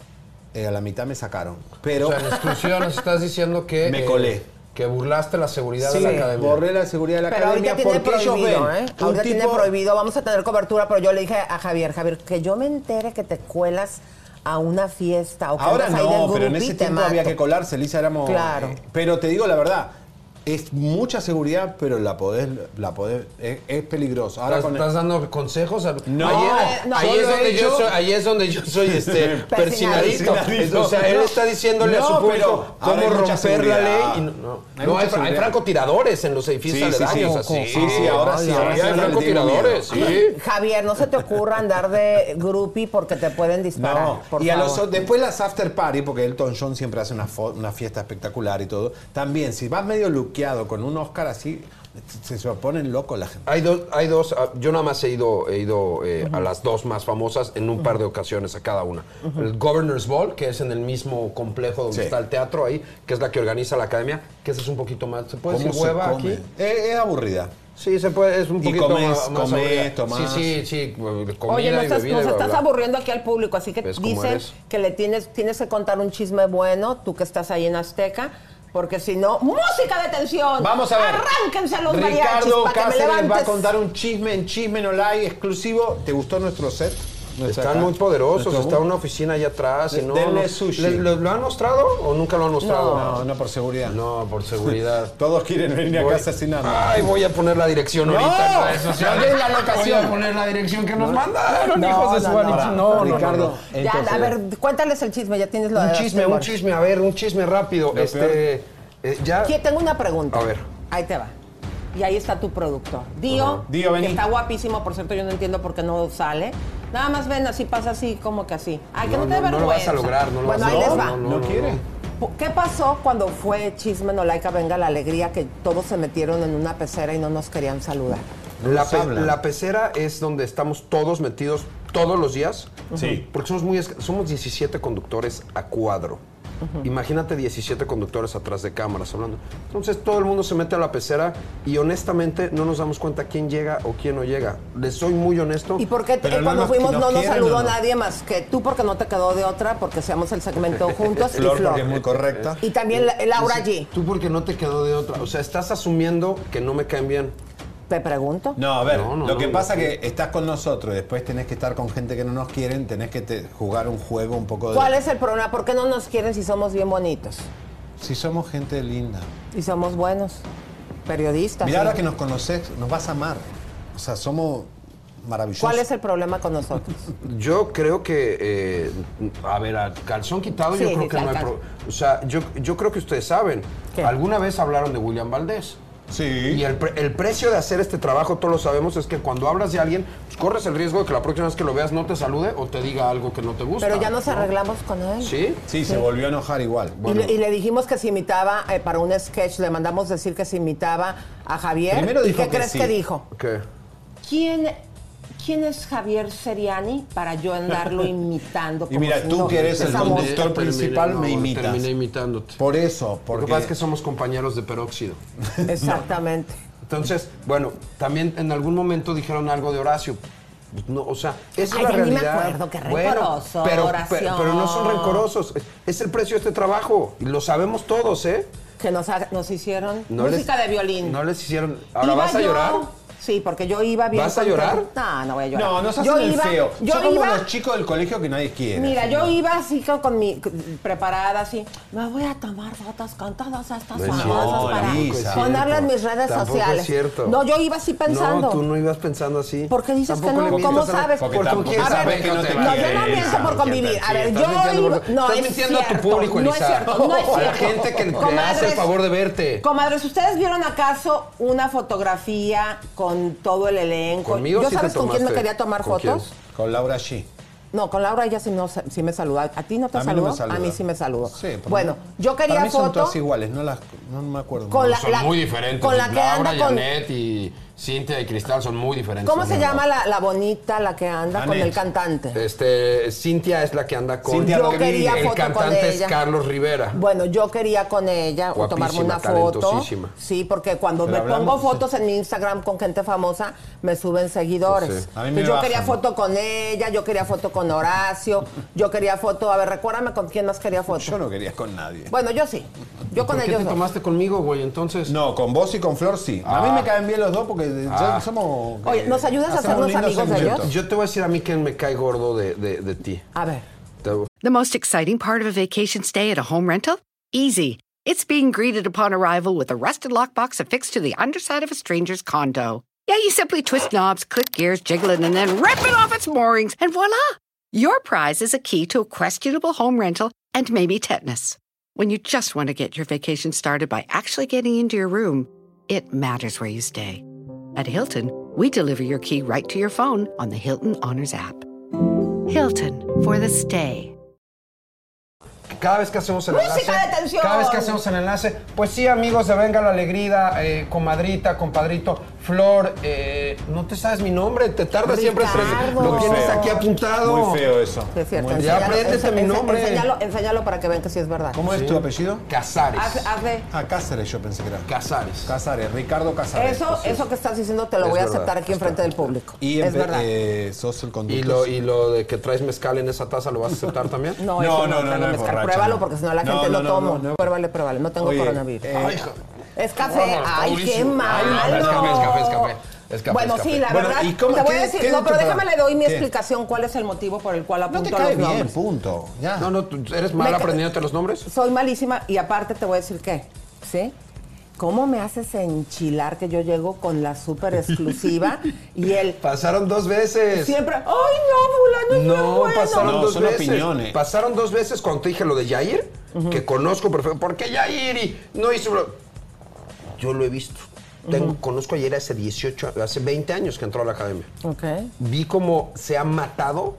eh, a la mitad me sacaron. Pero O sea, en exclusión nos estás diciendo que... Me eh, colé. Que burlaste la seguridad sí, de la academia. borré la seguridad de la Pero academia ahorita tiene porque ellos prohibido, ¿eh? Ahorita tiene prohibido, vamos a tener cobertura, pero yo le dije a Javier, Javier, que yo me entere que te cuelas a una fiesta o que Ahora ahí no, del pero en ese tiempo había que colarse, Lisa, éramos... Claro. eh, pero te digo la verdad, es mucha seguridad, pero la podés, la podés, es, es peligroso. Ahora ¿Estás, con el- estás dando consejos? A- No, ahí, no. ahí es donde yo soy, ahí es donde yo soy este persinadito. O sea, él está diciéndole a su público cómo romper la ley. y no, no. Hay hay, hay francotiradores en los edificios Sí, sí, sí. aledaños. así. Sí, sí, ahora sí, ahora sí hay francotiradores, sí. Javier, no se te ocurra andar de groupie porque te pueden disparar. No, por y a los, después las after party, porque Elton John siempre hace una, una fiesta espectacular y todo. También, si vas medio luqueado con un Oscar así, se, se ponen locos la gente. Hay dos, hay dos ah, yo nada más he ido, he ido eh, a las dos más famosas en un par de ocasiones a cada una. El Governor's Ball, que es en el mismo complejo donde Sí. está el teatro ahí, que es la que organiza la academia, que esa es un poquito más, ¿se puede ¿Cómo decir se hueva come? aquí? Es, es aburrida. Sí, se puede, es un Y poquito comes, más, más comes, tomás. Sí, sí, sí, eh, comida Oye, nos y estás, bebida nos y bla, estás bla. aburriendo aquí al público, así que ¿Ves cómo dicen eres? que le tienes, tienes que contar un chisme bueno, tú que estás ahí en Azteca, porque si no, música de tensión. Vamos a ver. Arránquense los mariachis Ricardo para que me Cáceres va a levantes. contar un chisme en Chisme No Like exclusivo. ¿Te gustó nuestro set? Están muy poderosos, está una oficina allá atrás. Y no, Denle no- sushi. ¿les- les- ¿Lo han mostrado o nunca lo han mostrado? No, no por seguridad. No, por seguridad. Todos quieren venir acá Voy- a asesinarnos. Ay, voy a poner la dirección No, ahorita en redes sociales. no den la locación. Voy a poner la dirección que nos mandaron, No, hijos de no, su no. Alex. No, no, Ricardo, no, no. Ya, entonces- a ver, cuéntales el chisme, ya tienes lo Un de chisme, un chisme, a ver, un chisme rápido. Lo Este, eh, ya. Aquí tengo una pregunta. A ver. Ahí te va. Y ahí está tu productor. Dio, Ajá. Dio, vení. que está guapísimo, por cierto, yo no entiendo por qué no sale. Nada más ven, así pasa así, como que así. Ay, que no, No, te no, no lo vas a vergüenza. lograr, no lo bueno, vas a ahí les lograr. va. No, No, no, quiere. ¿Qué pasó cuando fue Chisme No Laica Venga la Alegría que todos se metieron en una pecera y no nos querían saludar? La, pe- la pecera es donde estamos todos metidos todos los días. Sí. Porque somos muy somos 17 conductores a cuadro. Imagínate 17 conductores atrás de cámaras hablando. Entonces todo el mundo se mete a la pecera y honestamente no nos damos cuenta quién llega o quién no llega. Les soy muy honesto. ¿Y por qué eh, no cuando fuimos no nos saludó ¿o no? nadie más que tú porque no te quedó de otra, porque seamos el segmento juntos Flor, y Flor. porque es muy correcta. Y también la- Laura G. Tú porque no te quedó de otra. O sea, estás asumiendo que no me caen bien. Te pregunto. No, a ver, No, no, lo que no, pasa no. que estás con nosotros y después tenés que estar con gente que no nos quieren, tenés que te- jugar un juego un poco de... ¿Cuál es el problema? ¿Por qué no nos quieren si somos bien bonitos? Si somos gente linda. Y somos buenos. Periodistas. Mira, sí. ahora que nos conoces, nos vas a amar. O sea, somos maravillosos. ¿Cuál es el problema con nosotros? Yo creo que, eh, a ver, a calzón quitado, Sí, yo creo que no hay calzón. pro- O sea, yo, yo creo que ustedes saben. ¿Qué? Alguna vez hablaron de William Valdés. Sí. Y el, pre- el precio de hacer este trabajo, todos lo sabemos, es que cuando hablas de alguien, pues, corres el riesgo de que la próxima vez que lo veas no te salude o te diga algo que no te gusta. Pero ya nos ¿no? arreglamos con él. ¿Sí? Sí, se volvió a enojar igual. Y, le, y le dijimos que se imitaba eh, para un sketch, le mandamos decir que se imitaba a Javier. Primero ¿Y dijo qué que crees sí. que dijo? ¿Qué? ¿Quién, ¿Quién es Javier Seriani para yo andarlo imitando? Y como mira, si tú no- que eres el conductor principal, me imitas. Terminé imitándote. Por eso, Lo porque... que pasa es que somos compañeros de peróxido. Exactamente. Entonces, bueno, también en algún momento dijeron algo de Horacio. No, o sea, esa Ay, es la ni me realidad. acuerdo, qué Bueno, rencoroso, pero, Horacio. pero, pero no son rencorosos. Es el precio de este trabajo. Y lo sabemos todos, ¿eh? Que nos, nos hicieron No música les- de violín. No les hicieron. ¿Ahora Iba vas a yo- llorar? Sí, porque yo iba bien. ¿Vas a llorar? No, no voy a llorar. No, no se Yo el iba- feo. Yo Son como los chicos del colegio que nadie quiere. Mira, yo iba así con, con mi preparada así, me voy a tomar fotos con todas estas No cierto, para es ponerlas en mis cierto. redes Tampoco sociales. es cierto. No, yo iba así pensando. No, tú no ibas pensando así. ¿Por qué dices Tampoco que no? ¿Cómo sabes? Porque Porque tú quieres saber que no te te No, yo no miento por convivir. A ver, yo iba... No, Estás es mintiendo a tu cierto. público, No es cierto, no es A la cierto. gente que, que hace el favor de verte. Comadres, ¿ustedes vieron acaso una fotografía con todo el elenco? Conmigo ¿Yo sí te sabes con quién me tomaste. quería tomar ¿Con quién? fotos? Con Laura G. No, con Laura ella sí, no, sí me saludó. ¿A ti no te A mí no saludó? me saluda. A mí sí me saludó. Sí, por- bueno, yo quería Para mí son todas iguales, no, las, no me acuerdo. con la, son la- muy diferentes. Con la que Laura, anda con... Janet y Cintia y Cristal son muy diferentes. ¿Cómo se llama la, la bonita, la que anda con el cantante? Este, Cintia es la que anda con. Cintia Yo quería el foto con cantante es ella. Carlos Rivera. Bueno, yo quería con ella o tomarme una foto. talentosísima. Sí, porque cuando Pero me pongo fotos en mi Instagram con gente famosa, me suben seguidores. Sí. A mí me yo bajan. quería foto con ella, yo quería foto con Horacio, yo quería foto, a ver, recuérdame con quién más quería foto. Yo no quería con nadie. Bueno, yo sí. Yo con ¿Por qué te dos. tomaste conmigo, güey? Entonces. No, con vos y con Flor sí. A mí Ah. me caen bien los dos porque Ah. somos... Oye, ¿nos ayudas a hacemos hacernos lindos amigos de ellos? Yo te voy a decir a mí quién me cae gordo de, de, de ti. A ver. The most exciting part of a vacation stay at a home rental? Easy. It's being greeted upon arrival with a rusted lockbox affixed to the underside of a stranger's condo. Yeah, you simply twist knobs, click gears, jiggle it, and then rip it off its moorings, and voila! Your prize is a key to a questionable home rental and maybe tetanus. When you just want to get your vacation started by actually getting into your room, it matters where you stay. At Hilton, we deliver your key right to your phone on the Hilton Honors app. Hilton for the stay. Cada vez que hacemos el ¡Música enlace. de tensión! Cada vez que hacemos el enlace. Pues sí, amigos de Venga la Alegría, eh, comadrita, compadrito, Flor, eh, no te sabes mi nombre, te tardas siempre tres. Lo tienes feo. aquí apuntado. Muy feo eso. Sí, es cierto. Muy- Ya apréndete mi nombre. Enséñalo, enséñalo para que vean que sí es verdad. ¿Cómo es tu apellido? Casares. De- Ah, Cáceres yo pensé que era. Casares. Cáceres, Ricardo Cáceres. Eso, eso que estás diciendo te lo voy a verdad, aceptar aquí enfrente del público. Y es verdad. eh, sos el conductor. ¿Y lo, ¿Y lo de que traes mezcal en esa taza lo vas a aceptar también? No, No, eso no, no, traigo no es mezcal. borracha, Pruébalo no. porque si no la No, gente no, lo no, tomo. no, no. Pruébale, pruébale. No tengo coronavirus. Es café. No, no, Ay, qué durísimo. no, es café, es café, es café. Es café, bueno, es sí, la Bueno, verdad. ¿y cómo- te voy a decir, qué no, te pero déjame le doy mi qué? explicación cuál es el motivo por el cual No apunto te a cae los bien, nombres. punto. Ya. No, no, tú eres mal aprendiéndote los nombres. Soy malísima y aparte te voy a decir qué, ¿sí? ¿Cómo me haces enchilar que yo llego con la súper exclusiva y él Pasaron dos veces. siempre, ay no, fulano No, bueno"? pasaron No, dos son veces. opiniones. Pasaron dos veces cuando te dije lo de Yair, que conozco perfecto. ¿Por qué Yair? Y no hizo. Yo lo he visto. Tengo- Conozco a Yair hace 18, hace 20 años que entró a la academia. Ok. Vi cómo se ha matado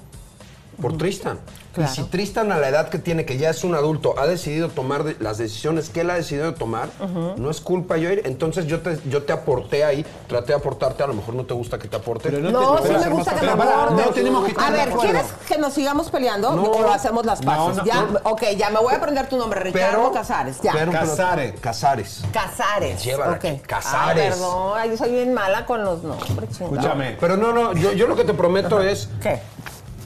por Tristan. Claro. Y si Tristan a la edad que tiene, que ya es un adulto, ha decidido tomar de- las decisiones que él ha decidido tomar, no es culpa yo ir. Entonces yo te, yo te aporté ahí, traté de aportarte, a lo mejor no te gusta que te aporte. Pero No, te- sí pero me gusta que me abordes. No tenemos que A ver. ¿quieres que nos sigamos peleando No. o hacemos las No, paces? no, ya, no. ok, ya me voy a aprender tu nombre, Ricardo Casares. Ya. pero- pero- Casares. Casares. Casares. Llévala ok. aquí, Casares. Ah, perdón, yo soy bien mala con los nombres. Escúchame. Pero no, no, yo, yo lo que te prometo es ¿Qué?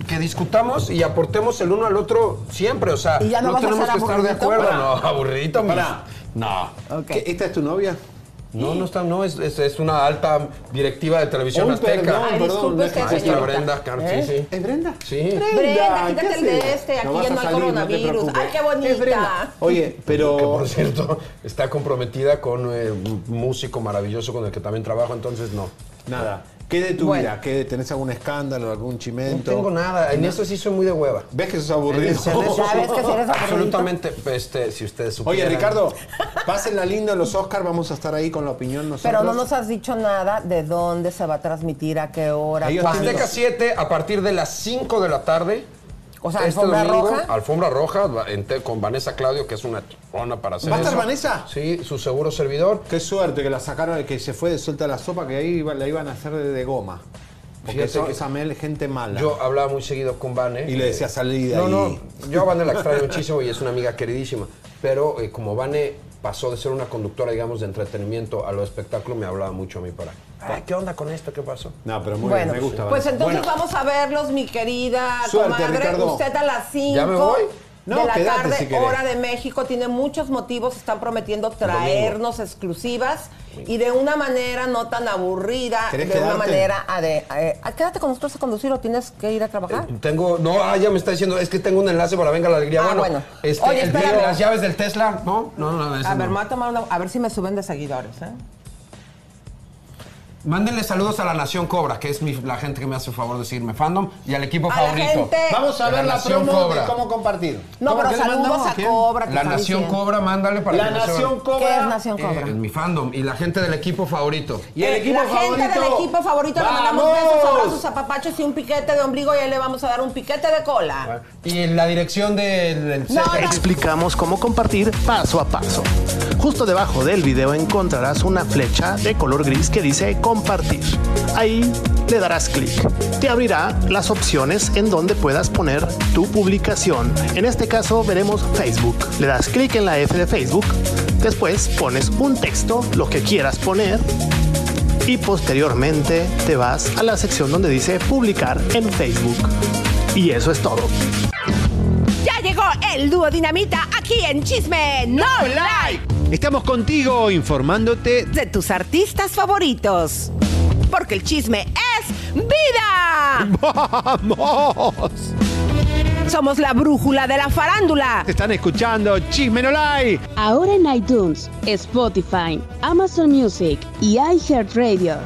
Que discutamos y aportemos el uno al otro siempre. O sea, ¿Y ya no a tenemos que estar de acuerdo. Para. No, aburridito. Para. No. Ok. ¿Qué, ¿Esta es tu novia? No, no está, no, es, es, es una alta directiva de televisión Uy, azteca. perdón, Ay, perdón. disculpe no es- Maestra señorita. Brenda, claro, ¿Eh? sí, sí. ¿Es Brenda? Sí. Brenda, ¿qué quítate el de este, aquí vas ya no hay coronavirus. preocupes. Ay, qué Es bonita. Brenda. Oye, Que pero... por cierto, está comprometida con eh, un músico maravilloso con el que también trabajo, entonces no. Nada. ¿Qué de tu Bueno. vida? ¿Qué, ¿Tenés algún escándalo, algún No chimento? tengo nada. En eso sí soy muy de hueva. ¿Ves que sos aburrido? ¿Sabes que si eres aburrido? Absolutamente, este, si ustedes supieran. Oye, Ricardo, pásenla lindo en los Oscars, vamos a estar ahí con la opinión nosotros. Pero no nos has dicho nada de dónde se va a transmitir, a qué hora. Azteca 7 a partir de las 5 de la tarde. O sea, alfombra roja. Alfombra roja con Vanessa Claudio, que es una chona para hacer ¿Va a estar eso. Vanessa? Sí, su seguro servidor. Qué suerte que la sacaron, que se fue de suelta la sopa, que ahí iba- la iban a hacer de, de goma. Porque Fíjate eso- que- esa Mel es gente mala. Yo hablaba muy seguido con Vane. Y le decía, "Salí de no, ahí". No, yo a Vane la extraño muchísimo y es una amiga queridísima. Pero eh, como Vane pasó de ser una conductora, digamos, de entretenimiento a lo espectáculo, me hablaba mucho a mí para. "Ay, ¿Qué onda con esto? ¿Qué pasó? No, pero muy Bueno, bien, me gusta. pues entonces Bueno, vamos a verlos, mi querida Suerte, comadre. Ricardo. Usted a las 5 ¿Ya me voy? No, de la quédate tarde, si hora de México. Tiene muchos motivos, están prometiendo traernos exclusivas y de una manera no tan aburrida, de ¿Querés una manera... a de- eh, quédate con nosotros a conducir o tienes que ir a trabajar. Tengo, no, ah, ya me está diciendo, es que tengo un enlace para Venga la Alegría. Ah, bueno, bueno. Este, Oye, el día espérame. de las llaves del Tesla, no, no, no, ese a ver, no. me voy a tomar una... A ver si me suben de seguidores, ¿eh? Mándenle saludos a la Nación Cobra, que es mi- la gente que me hace el favor de decirme fandom, y al equipo A la favorito. gente- Vamos a La ver la Nación promo Cobra. de cómo compartir. No, ¿Cómo pero saludos a? Cobra. La Nación diciendo. Cobra, mándale para La que Nación Cobra. ¿Qué es Nación Eh, Cobra? en mi fandom y la gente del equipo favorito. Y el Eh, equipo la favorito. gente del equipo favorito le mandamos ¡Vamos! besos, abrazos, apapachos y un piquete de ombligo y ahí le vamos a dar un piquete de cola. Y en la dirección del, del No, set- no. Explicamos cómo compartir paso a paso. Justo debajo del video encontrarás una flecha de color gris que dice compartir. Ahí le darás clic. Te abrirá las opciones en donde puedas poner tu publicación. En este caso veremos Facebook. Le das clic en la F de Facebook. Después pones un texto, lo que quieras poner. Y posteriormente te vas a la sección donde dice publicar en Facebook. Y eso es todo. Ya llegó el dúo dinamita aquí en Chisme No Like Estamos contigo informándote de tus artistas favoritos. Porque el chisme es vida. ¡Vamos! Somos la brújula de la farándula. Te están escuchando Chisme no. Ahora en iTunes, Spotify, Amazon Music y iHeartRadio.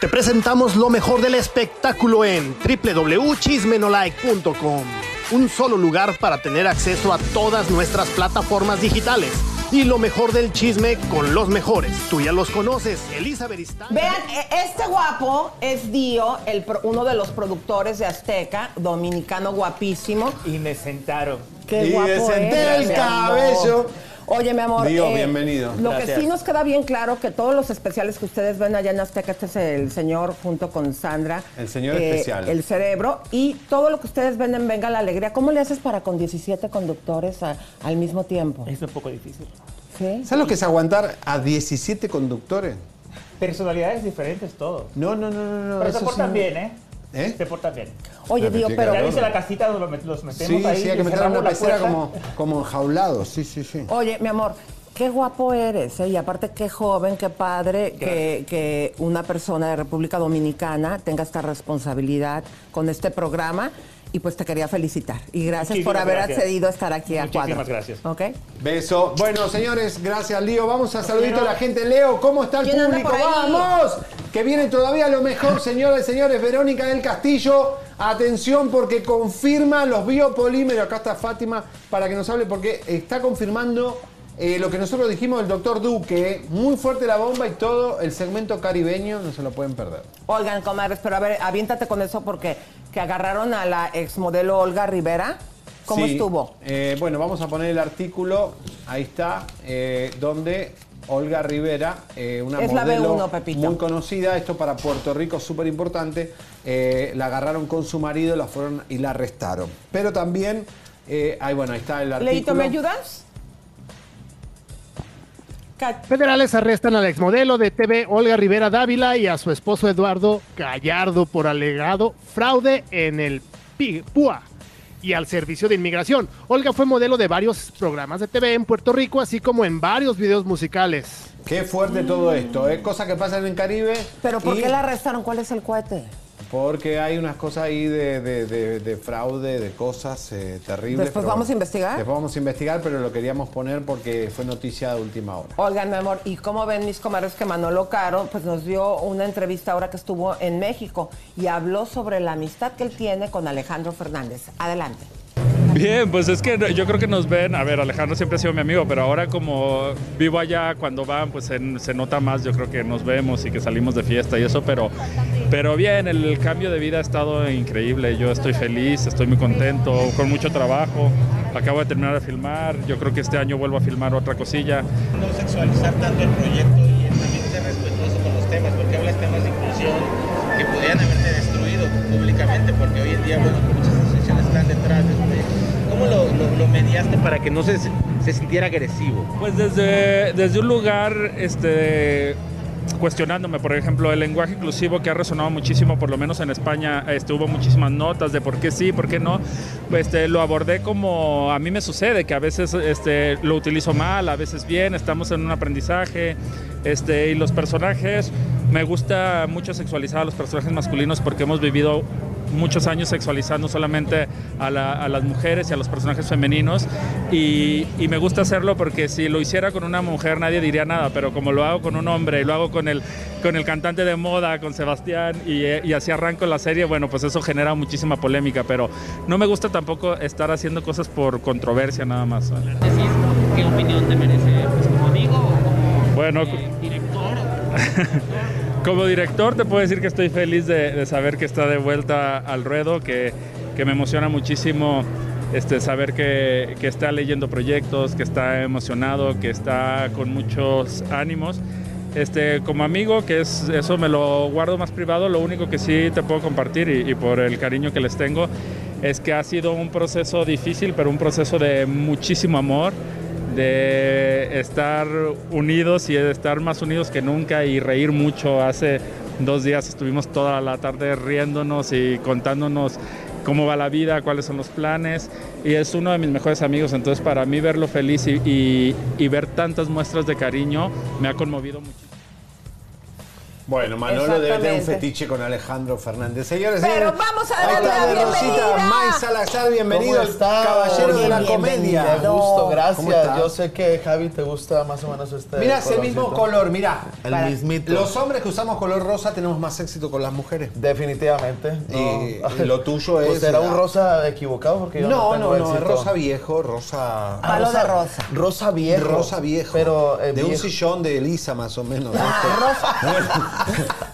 Te presentamos lo mejor del espectáculo en www.chismenolike.com. Un solo lugar para tener acceso a todas nuestras plataformas digitales. Y lo mejor del chisme con los mejores. Tú ya los conoces, Elizabeth Istán. Vean, e- este guapo es Dio, el pro- uno de los productores de Azteca, dominicano guapísimo. Y me sentaron. Qué Y guapo sentar eres, el cabello. Oye, mi amor. Dio, bienvenido. Lo que sí nos queda bien claro que todos los especiales que ustedes ven allá en Azteca, este es el señor junto con Sandra. El señor especial. El cerebro. Y todo lo que ustedes ven en Venga la Alegría. ¿Cómo le haces para con 17 conductores a- al mismo tiempo? Es un poco difícil. ¿Sí? ¿Sabes lo que es aguantar a 17 conductores? Personalidades diferentes, todos. No, no, no, no. no. Pero se eso portan sí. bien, ¿eh? ¿Eh? Se portan bien. Oye, Dio, me pero... ¿Ya viste la casita donde los met- los metemos Sí, ahí? sí, hay que y meter una cerramos la pecera puerta? como, como enjaulados. Sí, sí, sí. Oye, mi amor, qué guapo eres, ¿eh? Y aparte, qué joven, qué padre que, que una persona de República Dominicana tenga esta responsabilidad con este programa. Y pues te quería felicitar. Y gracias por Muchísimas haber gracias. accedido a estar aquí a Muchísimas cuadro. gracias. ¿Ok? Beso. Bueno, señores, gracias, Lío. Vamos a saludito a la gente. Leo, ¿cómo está el ¿Quién anda público? ¡Vamos! Que viene todavía lo mejor, señoras y señores. Verónica del Castillo, atención porque confirma los biopolímeros. Acá está Fátima para que nos hable porque está confirmando eh, lo que nosotros dijimos del doctor Duque. Muy fuerte la bomba y todo el segmento caribeño, no se lo pueden perder. Oigan, comadres, pero a ver, aviéntate con eso porque que agarraron a la exmodelo Olga Rivera. ¿Cómo Sí, estuvo? eh, bueno, vamos a poner el artículo, ahí está, eh, donde Olga Rivera, eh, una Es la modelo B1, Pepito. muy conocida, esto para Puerto Rico súper importante, la agarraron con su marido la fueron y la arrestaron. Pero también, ahí bueno, ahí está el artículo. Leito, ¿me ayudas? Federales arrestan a la exmodelo de TV Olga Rivera Dávila y a su esposo Eduardo Gallardo por alegado fraude en el PUA. y al servicio de inmigración. Olga fue modelo de varios programas de TV en Puerto Rico, así como en varios videos musicales. Qué fuerte todo esto, ¿eh? Cosas que pasan en Caribe. ¿Pero por y- qué la arrestaron? ¿Cuál es el cohete? Porque hay unas cosas ahí de, de- de- de fraude, de cosas eh, terribles. ¿Después vamos a investigar? Después vamos a investigar, pero lo queríamos poner porque fue noticia de última hora. Oigan, mi amor, ¿y cómo ven mis comadres que Manolo Caro pues nos dio una entrevista ahora que estuvo en México y habló sobre la amistad que él tiene con Alejandro Fernández? Adelante. Bien, pues es que yo creo que nos ven, a ver, Alejandro siempre ha sido mi amigo, pero ahora como vivo allá, cuando van, pues se, se nota más, yo creo que nos vemos y que salimos de fiesta y eso, pero, pero bien, el cambio de vida ha estado increíble, yo estoy feliz, estoy muy contento, con mucho trabajo, acabo de terminar de filmar, yo creo que este año vuelvo a filmar otra cosilla. no sexualizar tanto el proyecto y también ser respetuoso con los temas, porque hablas temas de inclusión que podrían haberte destruido públicamente, porque hoy en día, bueno, muchas asociaciones están detrás de este. ¿Cómo lo, lo- lo mediaste para que no se, se sintiera agresivo? Pues desde, desde un lugar este, cuestionándome, por ejemplo, el lenguaje inclusivo que ha resonado muchísimo, por lo menos en España, este, hubo muchísimas notas de por qué sí, por qué no. Pues, este, lo abordé como a mí me sucede, que a veces este, lo utilizo mal, a veces bien, estamos en un aprendizaje. Este, y los personajes, me gusta mucho sexualizar a los personajes masculinos porque hemos vivido muchos años sexualizando solamente a, la- a las mujeres y a los personajes femeninos y, y me gusta hacerlo porque si lo hiciera con una mujer nadie diría nada, pero como lo hago con un hombre y lo hago con el, con el cantante de moda, con Sebastián y, eh, y así arranco la serie, bueno, pues eso genera muchísima polémica, pero no me gusta tampoco estar haciendo cosas por controversia nada más. ¿vale? ¿Qué opinión te merece? Pues como amigo o como Bueno, director. Como director te puedo decir que estoy feliz de, de saber que está de vuelta al ruedo, que, que me emociona muchísimo este, saber que, que está leyendo proyectos, que está emocionado, que está con muchos ánimos. Este, como amigo, que es, eso me lo guardo más privado, lo único que sí te puedo compartir y, y por el cariño que les tengo es que ha sido un proceso difícil, pero un proceso de muchísimo amor, de estar unidos y de estar más unidos que nunca y reír mucho. Hace dos días estuvimos toda la tarde riéndonos y contándonos cómo va la vida, cuáles son los planes y es uno de mis mejores amigos, entonces para mí verlo feliz y, y- ver tantas muestras de cariño me ha conmovido mucho. Bueno, Manolo debe tener un fetiche con Alejandro Fernández. Señores, Pero señores, vamos a darle la Rosita bienvenida. May Salazar, bienvenido ¿Cómo al estás? caballero de la comedia. Gusto, ¿Cómo gracias. Yo sé que Javi te gusta más o menos este. Mira, es el mismo color, mira. El Para- mismito. Los hombres que usamos color rosa tenemos más éxito con las mujeres. Definitivamente. Y lo tuyo es. Pues era un la- rosa equivocado porque yo no, No, tengo no, no, es rosa viejo, rosa. Ah, Palo de rosa. Rosa viejo. Rosa viejo. Pero eh, de un sillón de Elisa, más o menos. Ah,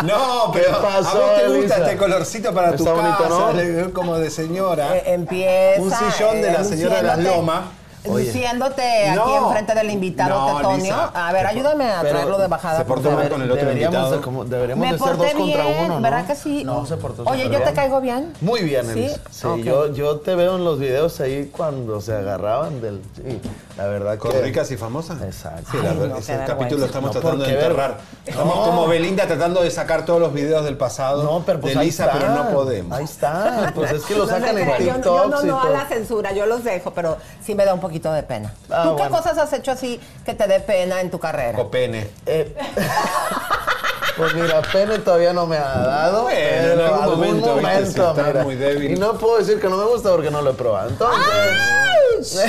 no, ¿Qué pero pasó, a vos te gusta Elisa? este colorcito para tu Está bonito, casa, como de señora. Eh, empieza. Un sillón de la eh, señora de las Lomas. Oye. Luciéndote aquí No. enfrente del invitado No, Tetonio. Lisa. A ver, ayúdame a traerlo de bajada. se por portó mal con el otro deberíamos invitado. de, como- deberíamos Me de ser dos contra uno, ¿no? ¿verdad que sí? No, se portó Oye, ¿yo te caigo bien? Muy bien, ¿Sí? Elisa. Sí, yo, yo te veo en los videos ahí cuando se agarraban del... Sí, la verdad Con que... ricas y famosas. Exacto. Sí, la Ay, verdad, no, ese capítulo estamos No, tratando de ¿por qué enterrar. Estamos No. como Belinda tratando de sacar todos los videos del pasado No, pero pues de Lisa, está. pero no podemos. Ahí está. Pues es que lo sacan no, en yo- TikTok. Yo, no, no a la censura, yo los dejo, pero sí me da un poquito de pena. Ah, ¿Tú qué cosas has hecho así que te dé pena en tu carrera? O pene. Eh, pues mira, pene todavía no me ha dado. Bueno, pero en algún momento, momento, está mira. muy débil. Y no puedo decir que no me gusta porque no lo he probado. Entonces.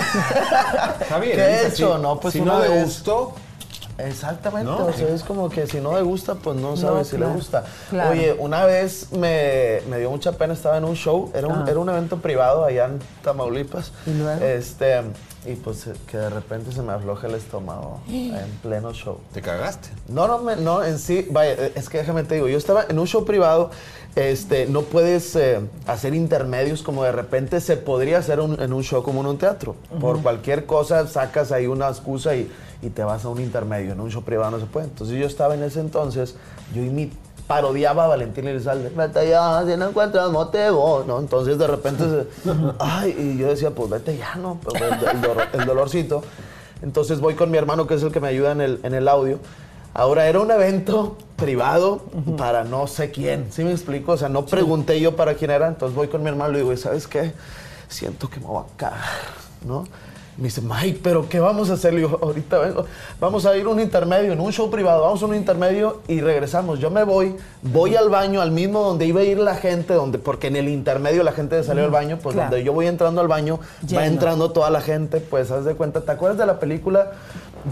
Está bien, ¿Qué he hecho? si- No, pues si no le vez- gustó, Exactamente, No. o sea, es como que si no le gusta, pues no sabes si claro, le gusta. claro. Oye, una vez me, me dio mucha pena, estaba en un show, era un, Ah. era un evento privado allá en Tamaulipas. ¿Y luego? Este, y pues eh, que de repente se me afloja el estómago en pleno show. te cagaste. No, no, me- no, en sí, vaya, eh, es que déjame te digo, yo estaba en un show privado, este, no puedes eh, hacer intermedios como de repente se podría hacer un- en un show como en un teatro. Por cualquier cosa sacas ahí una excusa y, y te vas a un intermedio, en un show privado no se puede. Entonces yo estaba en ese entonces, yo imi- parodiaba a Valentín Elizalde, vete ya, si no encuentras motivo, ¿no? Entonces de repente, ay, y yo decía, pues vete ya, ¿no? Pues, el, el el dolorcito. Entonces voy con mi hermano, que es el que me ayuda en el, en el audio. Ahora, era un evento privado para no sé quién, ¿sí me explico? O sea, no pregunté yo para quién era, entonces voy con mi hermano y le digo, "¿Y ¿sabes qué? siento que me voy a cagar, ¿no? Me dice, Mike, ¿pero qué vamos a hacer? Le digo, ahorita vengo, vamos a ir a un intermedio, en un show privado, vamos a un intermedio y regresamos. Yo me voy, voy al baño, al mismo donde iba a ir la gente, donde, porque en el intermedio la gente salió al baño, pues Claro. donde yo voy entrando al baño, Lleno. va entrando toda la gente, pues haz de cuenta. ¿Te acuerdas de la película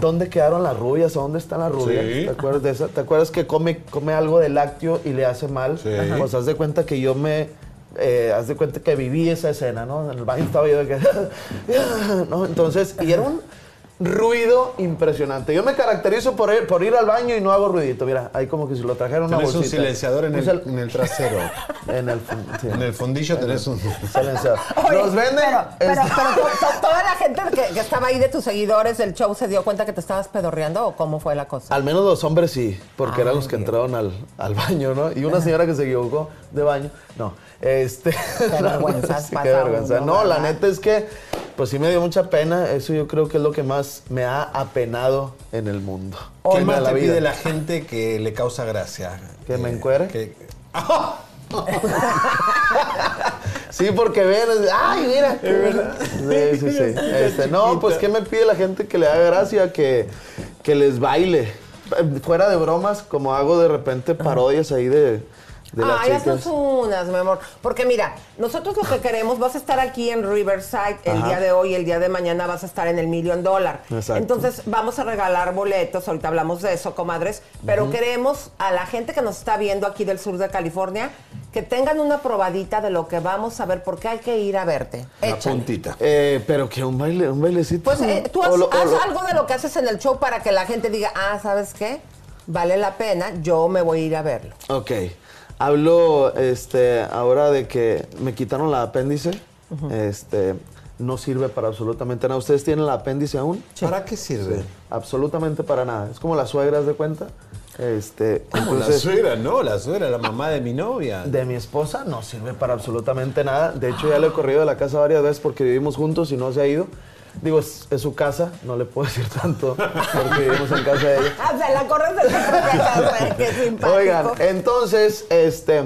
¿Dónde quedaron las rubias? ¿O dónde están las rubias? Sí. ¿Te acuerdas de esa? ¿Te acuerdas que come, come algo de lácteo y le hace mal? Ajá. Pues haz de cuenta que yo me... eh, haz de cuenta que viví esa escena, ¿no? En el baño estaba yo de que... ¿no? Entonces, y era un ruido impresionante. Yo me caracterizo por ir, por ir al baño y no hago ruidito. Mira, ahí como que si lo trajera una Tenés un bolsita. silenciador en el, en el trasero. en el, sí. En el fondillo tenés un silenciador. Oye, Nos venden... Pero, pero, este- pero toda la gente que, que estaba ahí de tus seguidores del show se dio cuenta que te estabas pedorreando o cómo fue la cosa. Al menos los hombres sí, porque eran Ay, los que Dios. entraron al, al baño, ¿no? Y una señora que se equivocó de baño. No, este... sí, qué pasa vergüenza. No, la neta es que, pues sí me dio mucha pena. Eso yo creo que es lo que más me ha apenado en el mundo. ¿Qué más la te vida. pide la gente que le causa gracia? ¿Que me encuere? que- Sí, porque ven, ay, mira. Sí, sí, sí. Este, no, pues ¿qué me pide la gente que le haga gracia? Que, que les baile. Eh, Fuera de bromas, como hago de repente parodias ahí de, de las Ay, chicas. haznos unas, mi amor. Porque mira, nosotros lo que queremos, vas a estar aquí en Riverside el Ajá. día de hoy, el día de mañana vas a estar en el Million Dollar. Exacto. Entonces vamos a regalar boletos, ahorita hablamos de eso, comadres, pero queremos a la gente que nos está viendo aquí del sur de California que tengan una probadita de lo que vamos a ver, porque hay que ir a verte. Échale. puntita. Eh, pero que un baile, un bailecito. Pues eh, tú haz, O lo- o haz lo- algo de lo que haces en el show para que la gente diga, ah, ¿sabes qué? Vale la pena, yo me voy a ir a verlo. Ok. Hablo este, ahora de que me quitaron la apéndice. Este. No sirve para absolutamente nada. ¿Ustedes tienen el apéndice aún? ¿Para qué sirve? Absolutamente para nada. Es como las suegras de cuenta. Este, ¿Cómo? la entonces, suegra, no, la suegra, la mamá de mi novia. de mi esposa no sirve para absolutamente nada. De hecho, ya le he corrido de la casa varias veces porque vivimos juntos y no se ha ido. Digo, es, es su casa, no le puedo decir tanto porque vivimos en casa de ella. Ah, se la corres de tu propia casa, qué simpático. Oigan, entonces, este,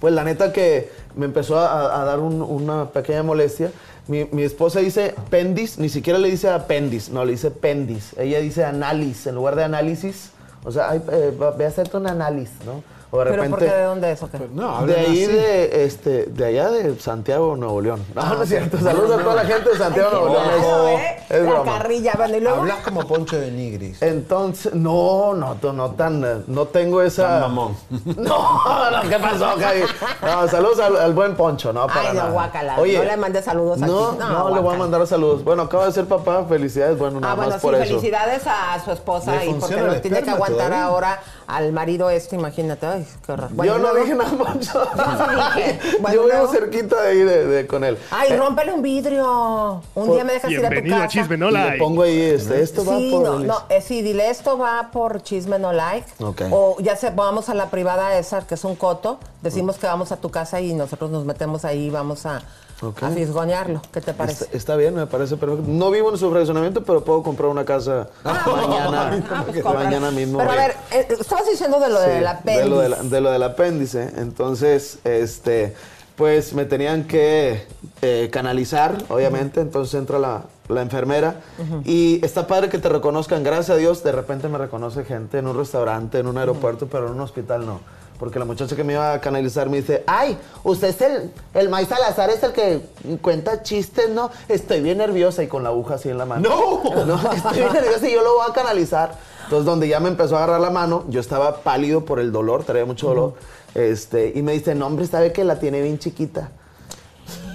pues la neta que me empezó a, a dar un- una pequeña molestia. Mi, mi esposa dice pendis, ni siquiera le dice apendis, no, le dice pendis. Ella dice análisis en lugar de análisis. O sea, ay, eh, ve a hacerte un análisis, ¿no? O de ¿Pero repente. por qué de dónde es o qué? No, de ahí así. de este de allá de Santiago Nuevo León no Ah, no es cierto saludos a toda la gente de Santiago Ay, Nuevo León malo, es, ¿eh? es La broma carrilla, bueno, y luego... Hablas como Poncho de Nigris. entonces no no no, no tan no tengo esa Tan mamón. no no qué pasó Javi? no saludos al, al buen Poncho no para Ay, no, guácala. Oye, no le mandes saludos aquí. no, no, le voy a mandar saludos. Bueno, acaba de ser papá, felicidades, bueno, nada Ah, bueno, más sí, por eso. felicidades a su esposa ¿Le y porque lo tiene que aguantar todavía? ahora al marido este, imagínate. Ay, qué horror. Yo no luego- dije nada, Poncho. Yo sí dije. Bueno, Yo vivo cerquita de ahí de, de- con él. Ay, Eh, rómpele un vidrio. Un día me dejas ir a tu Bienvenido a casa. Chisme No y le Like. pongo ahí este, esto va por no, no, eh, sí, dile esto va por chisme no like. Ok. O ya se vamos a la privada esa, que es un coto, decimos que vamos a tu casa y nosotros nos metemos ahí y vamos a, Ok. a. ¿Qué te parece? Está, está bien, me parece perfecto. No vivo en su fraccionamiento, pero puedo comprar una casa mañana, Ah, pues cómpralo. mañana mismo. Pero a ver, eh, estabas diciendo de lo Sí, del apéndice. De lo, de la- de lo del apéndice. Entonces, este, pues me tenían que eh, canalizar, obviamente. Entonces entra la, la enfermera. Y está padre que te reconozcan. Gracias a Dios, de repente me reconoce gente en un restaurante, en un aeropuerto, pero en un hospital no. Porque la muchacha que me iba a canalizar me dice, ay, usted es el, el May Salazar, es el que cuenta chistes, ¿no? Estoy bien nerviosa y con la aguja así en la mano. ¡No! No, estoy bien nerviosa y yo lo voy a canalizar. Entonces, donde ya me empezó a agarrar la mano, yo estaba pálido por el dolor, traía mucho dolor. este, y me dice, no, hombre, sabe que la tiene bien chiquita.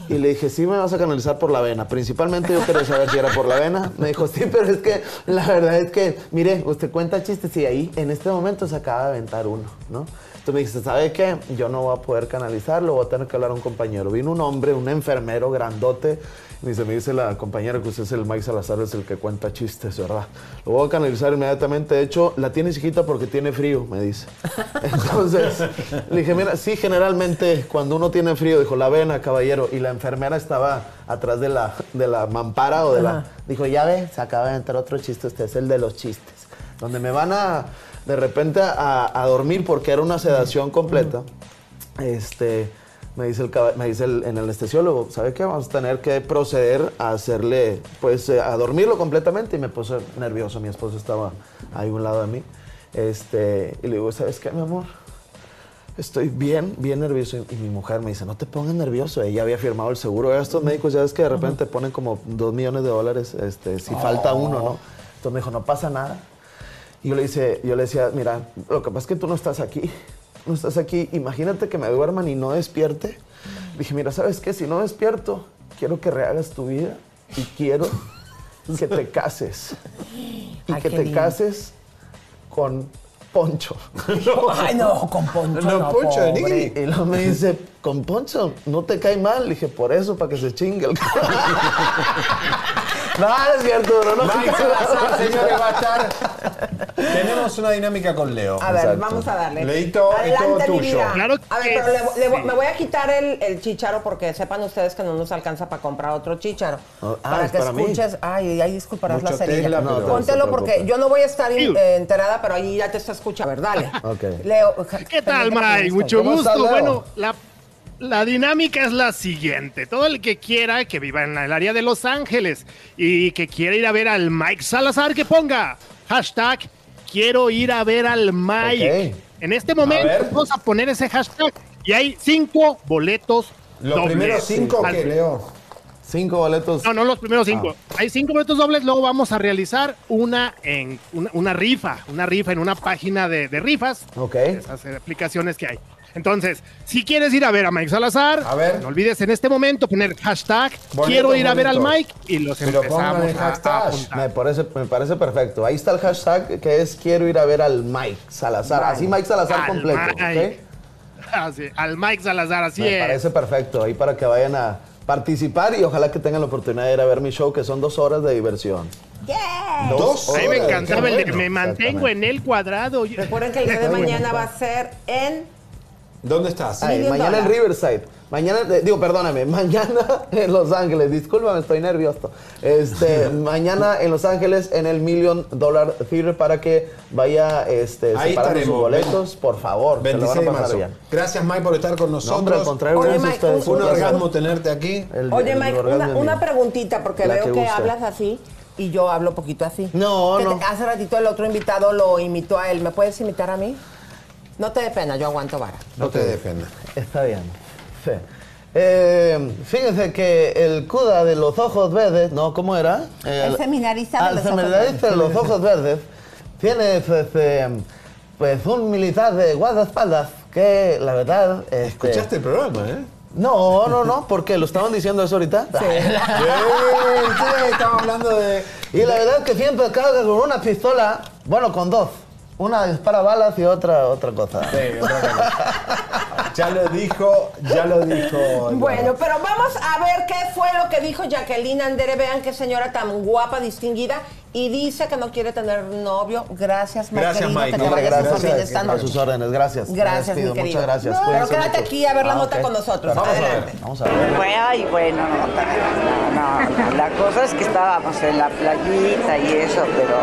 Y le dije, sí, me vas a canalizar por la vena. Principalmente yo quería saber si era por la vena. Me dijo, sí, pero es que la verdad es que, mire, usted cuenta chistes y ahí en este momento se acaba de aventar uno, ¿no? Entonces me dijiste, ¿sabe qué? Yo no voy a poder canalizarlo, voy a tener que hablar a un compañero. Vino un hombre, un enfermero grandote. Y dice, me dice la compañera que usted es el Mike Salazar, es el que cuenta chistes, ¿verdad? Lo voy a canalizar inmediatamente. De hecho, la tiene chiquita porque tiene frío, me dice. Entonces, le dije, mira, sí, generalmente cuando uno tiene frío, dijo, la vena, caballero. Y la enfermera estaba atrás de la, de la mampara o de la... Dijo, ya ve, se acaba de entrar otro chiste, usted es el de los chistes. Donde me van a, de repente, a, a dormir porque era una sedación completa. Este, Me dice el, me dice el, en el anestesiólogo, ¿sabe qué? Vamos a tener que proceder a hacerle, pues, eh, a dormirlo completamente. Y me puse nervioso. Mi esposo estaba ahí a un lado de mí. Este, y le digo, ¿sabes qué, mi amor? Estoy bien, bien nervioso. Y, y mi mujer me dice, no te pongas nervioso. Ella había firmado el seguro. Estos médicos ya ves que de repente te ponen como dos millones de dólares este, si falta uno, ¿no? Entonces me dijo, no pasa nada. Y yo le, dice, yo le decía, mira, lo que pasa es que tú no estás aquí. No estás aquí. Imagínate que me duerman y no despierte. Dije, mira, ¿sabes qué? Si no despierto, quiero que rehagas tu vida y quiero que te cases. Y Ay, que te lindo. cases con Poncho. Ay, no, con Poncho. No, No, Poncho pobre. Y luego me dice, con Poncho, ¿no te cae mal? Le dije, por eso, para que se chingue el No, no es cierto, no, no. Mike Salazar, señores, va a estar. Tenemos una dinámica con Leo. A ver, vamos a darle. Leito, es todo tuyo. Claro a ver, pero le, le- sí. me voy a quitar el, el chícharo porque sepan ustedes que no nos alcanza para comprar otro chícharo. Oh, ah, para es que para mí. escuches. Ay, ahí disculparás Mucho la cerilla. No, no Póntelo se porque yo no voy a estar in- eh, enterada, pero ahí ya te está escuchando. A ver, dale. Ok. Leo. ¿Qué tal, Mike? Mucho ¿Cómo gusto. Bueno, la, la dinámica es la siguiente. Todo el que quiera que viva en el área de Los Ángeles y que quiera ir a ver al Mike Salazar, que ponga hashtag quiero ir a ver al Mike. En este momento vamos a poner ese hashtag y hay cinco boletos Los dobles. primeros cinco, Al- ¿qué, Leo? Cinco boletos. No, no los primeros cinco. Hay cinco boletos dobles, luego vamos a realizar una en una, una rifa, una rifa en una página de, de rifas Ok. esas aplicaciones que hay. Entonces, si quieres ir a ver a Mike Salazar, A ver. no olvides en este momento poner hashtag quiero ir a ver al. Mike y los Pero empezamos el a- a. Me parece, me parece perfecto. Ahí está el hashtag que es quiero ir a ver al Mike Salazar. Así Mike Salazar Al completo. Mike. ¿ok? Así, al Mike Salazar, así Me es. parece perfecto. Ahí para que vayan a participar y ojalá que tengan la oportunidad de ir a ver mi show, que son dos horas de diversión. Dos A mí me horas, encantaba el de bueno. me mantengo en el cuadrado. Recuerden que el día de mañana va a ser en. ¿Dónde estás? Ay, Million mañana en. Riverside. Mañana, eh, digo, perdóname, mañana en Los Ángeles. Discúlpame, estoy nervioso. Este, mañana en Los Ángeles en el Million Dollar Theater para que vaya este, Ahí separando sus boletos, por favor. Se lo 26 van de a pasar marzo. bien. Gracias, Mike, por estar con No, hombre, nosotros. al contrario, Oye, gracias a Mike, ustedes. Un placer. orgasmo tenerte aquí. El- Oye, el Mike, orgasmo una, es una mío. preguntita, porque La veo que que, guste. hablas así y yo hablo poquito así. No, Que no. te- hace ratito el otro invitado lo imitó a él. ¿Me puedes imitar a mí? No te dé pena, yo aguanto vara. No te defiendas. Está bien. Sí. Eh, fíjense que el CUDA de los ojos verdes, ¿no? ¿Cómo era? Eh, El seminarista de al los ojos seminarista de los ojos verdes tiene pues, eh, pues un militar de guardaespaldas que la verdad... este, Escuchaste el programa, ¿eh? No, no, no, porque lo estaban diciendo eso ahorita. Bien, sí, estamos hablando de... Y la verdad que siempre carga con una pistola, bueno, con dos. Una dispara balas y otra otra cosa. Sí, otra cosa. Ya lo dijo, ya lo dijo. Bueno, pero vamos a ver qué fue lo que dijo Jacqueline Andere. Vean qué señora tan guapa, distinguida. Y dice que no quiere tener novio. Gracias, Mike. Gracias, Mike. Que te súper gracias. bien esta A sus órdenes, gracias. Gracias, mi querido. Muchas gracias. No, pero quédate mucho. aquí a ver la Ah, nota ok. con nosotros. Vamos a ver. Adelante. Vamos a ver. Ay, bueno, no, no, no, la cosa es que estábamos en la playita y eso, pero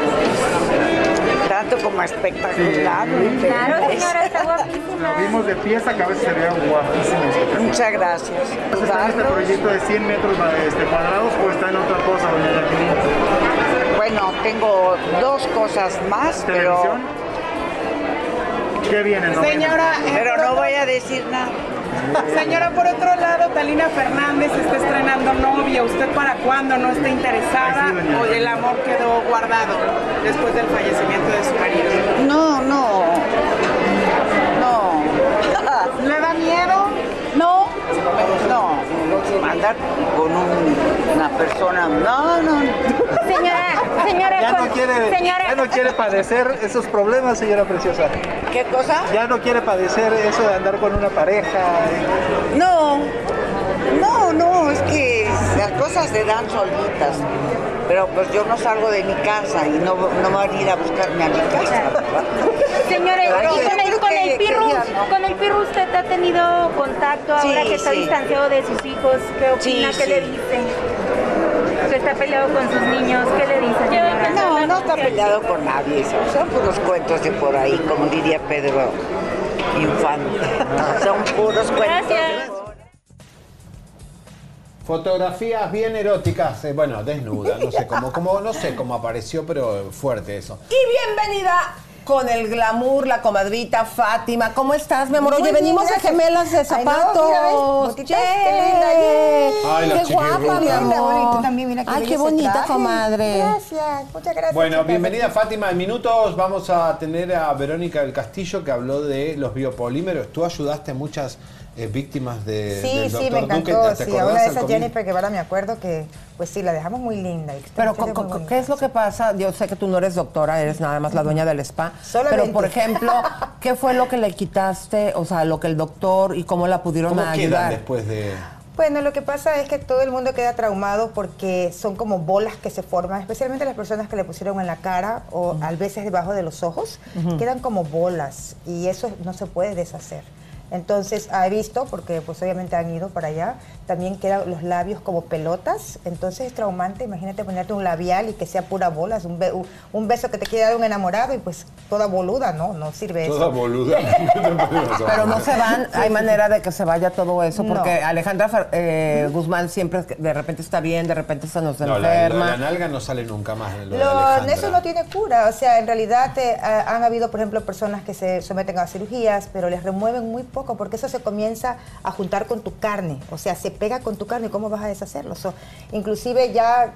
tanto como espectacular. Claro, señora, está guapísima. Vimos de pies a cabeza, se veía guapísimo. Muchas gracias. ¿Está en este proyecto de 100 metros este, cuadrados o está en otra cosa, doña Jacqueline? Bueno, tengo dos cosas más, pero. ¿Qué viene? no? Señora, eh, pero no voy a decir nada. Señora, por otro lado, Talina Fernández está estrenando novia. ¿Usted para cuándo no está interesada sí, o el amor quedó guardado después del fallecimiento de su marido? No, no, no. ¿Le da miedo? No, no, andar con un- una persona, no, no. Señora, señora, Ya no quiere, señora, ya no quiere padecer esos problemas, señora preciosa. ¿Qué cosa? Ya no quiere padecer eso de andar con una pareja. No, no, no, es que las cosas se dan solitas. Pero pues yo no salgo de mi casa y no, no van a ir a buscarme a mi casa. señora, y con con que- el pirru, que ya no. con el pirru usted ha tenido contacto ahora Sí, que está sí. distanciado de sus hijos. ¿Qué opina? Sí, ¿Qué sí. le dice? Que está peleado con sus niños. ¿Qué le dice? No, no está peleado con nadie. Son, son puros cuentos de por ahí, como diría Pedro Infante. Son puros cuentos. Gracias. Fotografías bien eróticas, eh, bueno, desnuda, no sé cómo, cómo, no sé cómo apareció, pero fuerte eso. Y bienvenida con el glamour, la comadrita Fátima. ¿Cómo estás, mi amor? Muy Oye, bien, venimos de gracias. gemelas de Ay, no, zapatos. mira, ¿ves? Botitas, Yay. qué linda. Ay, la qué guapa, mi amor. Bueno, y tú también, mira qué Ay, qué bonita, traje. comadre. Gracias, muchas gracias. Bueno, chicas. bienvenida Fátima. En minutos vamos a tener a Verónica del Castillo que habló de los biopolímeros. Tú ayudaste a muchas eh, víctimas de, Sí, del sí, doctor me Duque. encantó. ¿Te Sí, acordás a una de al esas comienzo? Jennifer Guevara me acuerdo que, pues sí, la dejamos muy linda. y Pero, muy co- co- bonita. ¿qué es lo que pasa? Yo sé que tú no eres doctora, eres nada más la dueña del spa. Solamente. Pero, por ejemplo, ¿qué fue lo que le quitaste? O sea, lo que el doctor y cómo la pudieron ¿Cómo quedan ayudar. después de...? Bueno, lo que pasa es que todo el mundo queda traumado porque son como bolas que se forman, especialmente las personas que le pusieron en la cara o a veces debajo de los ojos, quedan como bolas y eso no se puede deshacer. Entonces, he visto, porque pues obviamente han ido para allá, también quedan los labios como pelotas, entonces es traumante, imagínate ponerte un labial y que sea pura bolas, un, be- un- beso que te quiere dar un enamorado y pues toda boluda, no, no sirve eso. Toda boluda. Pero no se van, hay manera de que se vaya todo eso, No. porque Alejandra Fer- eh, Guzmán siempre de repente está bien, de repente se nos No, la, enferma. la nalga no sale nunca más. Lo de Lo- Alejandra. eso no tiene cura, o sea, en realidad eh, ha- han habido, por ejemplo, personas que se someten a cirugías, pero les remueven muy poco porque eso se comienza a juntar con tu carne, o sea, se pega con tu carne, ¿cómo vas a deshacerlo? So, inclusive ya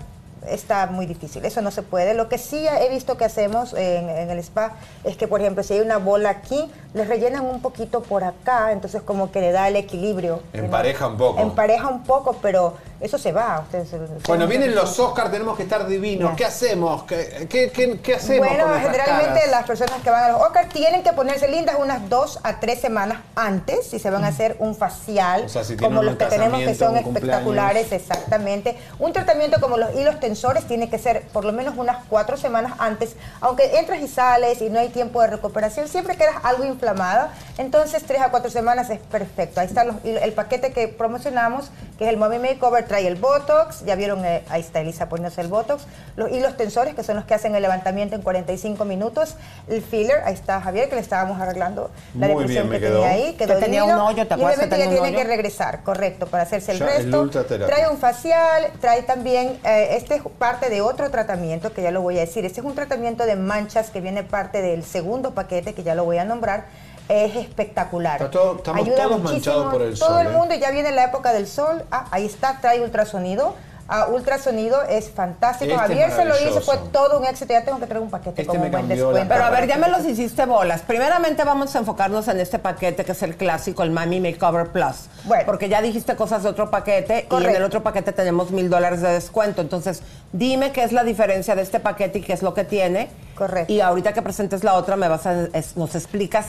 está muy difícil, eso no se puede. Lo que sí he visto que hacemos en, en el spa es que, por ejemplo, si hay una bola aquí, les rellenan un poquito por acá, entonces como que le da el equilibrio. Empareja un poco. Empareja un poco, pero eso se va. Ustedes, Bueno, vienen los Oscars, tenemos que estar divinos. ¿Qué hacemos? ¿Qué, qué, qué- qué hacemos Bueno, con generalmente caras? las personas que van a los Oscars tienen que ponerse lindas unas dos a tres semanas antes si se van a hacer un facial, O sea, si como los que tenemos que son espectaculares, exactamente. Un tratamiento como los hilos tensores tiene que ser por lo menos unas cuatro semanas antes, aunque entras y sales y no hay tiempo de recuperación, siempre quedas algo inflamada, entonces tres a cuatro semanas es perfecto. Ahí está los- el paquete que promocionamos, que es el Mommy Makeover, trae el Botox, ya vieron, eh, ahí está Elisa poniéndose el Botox, los hilos tensores, que son los que hacen el levantamiento en 45 minutos, el filler, ahí está Javier, que le estábamos arreglando la Muy depresión bien, me que tenía quedó. ahí, quedó Que tenía un hoyo, ¿te y acuerdas obviamente tenía ya tiene que regresar, correcto, para hacerse el Ya, el resto. ultraterapia. Trae un facial, trae también, eh, este es parte de otro tratamiento que ya lo voy a decir. Este es un tratamiento de manchas que viene parte del segundo paquete que ya lo voy a nombrar. Es espectacular. Está todo- estamos todos manchados por el Todo sol, el ¿eh? mundo ya viene la época del sol. Ah, ahí está, trae ultrasonido. Ah, ultrasonido es fantástico. Este es Javier se lo hizo, fue todo un éxito. Ya tengo que traer un paquete Este como un buen descuento. Pero a ver, ya me los hiciste bolas. Primeramente vamos a enfocarnos en este paquete que es el clásico, el Mami Makeover Plus. Porque ya dijiste cosas de otro paquete y en el otro paquete tenemos mil dólares de descuento. Entonces, dime qué es la diferencia de este paquete y qué es lo que tiene. Correcto. Y ahorita que presentes la otra, me vas a, es- nos explicas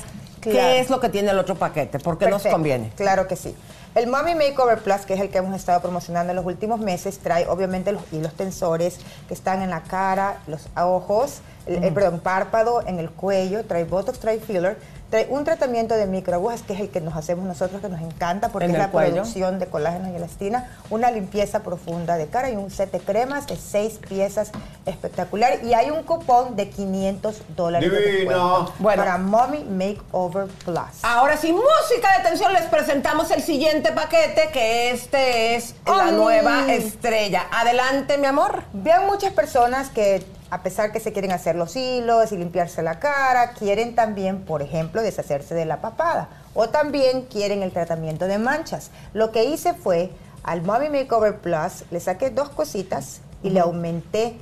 Claro. qué es lo que tiene el otro paquete, por qué nos conviene. Claro que sí. El Mommy Makeover Plus, que es el que hemos estado promocionando en los últimos meses, trae obviamente los hilos tensores que están en la cara, los ojos, el, el, perdón, párpado, en el cuello, trae Botox, trae filler, trae un tratamiento de microagujas, que es el que nos hacemos nosotros, que nos encanta, porque En es la cuello. producción de colágeno y elastina, una limpieza profunda de cara y un set de cremas de seis piezas espectacular. Y hay un cupón de 500 dólares Divino. Bueno. para Mommy Makeover Plus. Ahora sí, música de atención, les presentamos el siguiente paquete, que este es la nueva estrella. Adelante, mi amor. Vean muchas personas que, a pesar que se quieren hacer los hilos y limpiarse la cara, quieren también, por ejemplo, deshacerse de la papada. O también quieren el tratamiento de manchas. Lo que hice fue, al Mommy Makeover Plus, le saqué dos cositas y le aumenté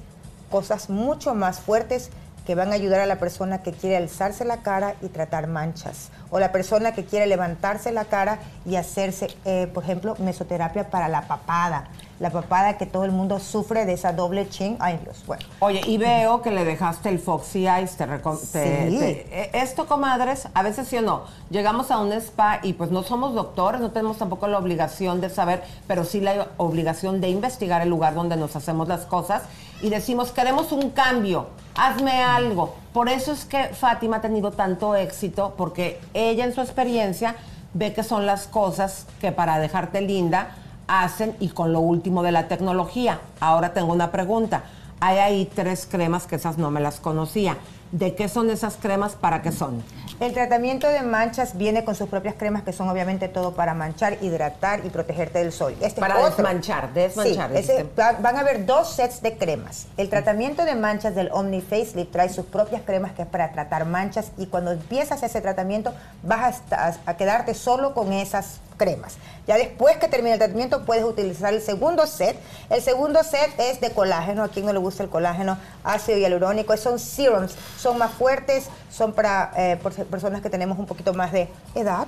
cosas mucho más fuertes que van a ayudar a la persona que quiere alzarse la cara y tratar manchas. O la persona que quiere levantarse la cara y hacerse, eh, por ejemplo, mesoterapia para la papada. La papada que todo el mundo sufre de esa doble chin. Ay, Dios, bueno. Oye, y veo que le dejaste el Foxy Eyes. Te Sí. te- eh, esto, comadres, a veces sí o no. Llegamos a un spa y pues no somos doctores, no tenemos tampoco la obligación de saber, pero sí la obligación de investigar el lugar donde nos hacemos las cosas y decimos, queremos un cambio, hazme algo. Por eso es que Fátima ha tenido tanto éxito, porque ella en su experiencia ve que son las cosas que para dejarte linda hacen y con lo último de la tecnología. Ahora tengo una pregunta. Hay ahí tres cremas que esas no me las conocía. ¿De qué son esas cremas? ¿Para qué son? El tratamiento de manchas viene con sus propias cremas que son obviamente todo para manchar, hidratar y protegerte del sol. Este es Para desmanchar, desmanchar, Sí, ese- van a haber dos sets de cremas. El tratamiento de manchas del Omni Facelift trae sus propias cremas que es para tratar manchas y cuando empiezas ese tratamiento vas a, a quedarte solo con esas cremas. Ya después que termine el tratamiento puedes utilizar el segundo set. El segundo set es de colágeno. A quien no le gusta el colágeno, ácido hialurónico. Son serums, son más fuertes, son para eh, personas que tenemos un poquito más de edad.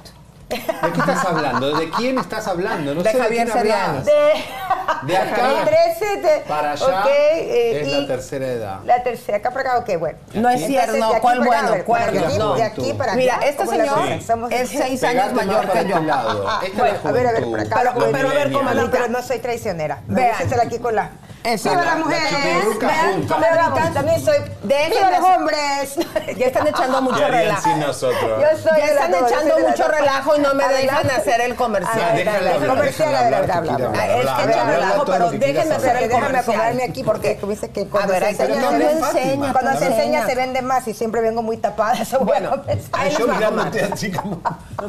¿De qué estás hablando? ¿De quién estás hablando? No De sé Javier de quién hablas. De, De acá Y tres sets, para allá ok, eh, es y la tercera edad. La tercera, acá para acá, ok, bueno. No es cierto, Entonces, no, de aquí ¿cuál para acá, bueno? ver, ¿Cuál de aquí, no? de aquí para Mira, allá, este ¿cómo es la señor? Somos- es seis años mayor que yo. este lado. Esta es la Bueno, a ver, a ver, por acá. Pero- pero a ver, No, comadrita. pero no soy traicionera. Vean. aquí con la... Eso. ¡Viva La- las la mujeres! chiquiruca Vean, comadritas, también soy... Déjenme ¡Viva los hombres! Ya están echando mucho ¿Qué harían relajo. sin nosotros? Yo soy Ya de están echando de mucho relajo y no me dejan hacer el comercial. Hablar, comercial, déjala a ver, hablar, habla, que habla. quiere Ah, es que Habla, echa habla relajo, pero déjenme hacer el Déjame comercial. acomodarme aquí porque tú dices que cuando se enseña, cuando se enseña se vende más y siempre vengo muy tapada. Eso bueno, Yo mirándote así como...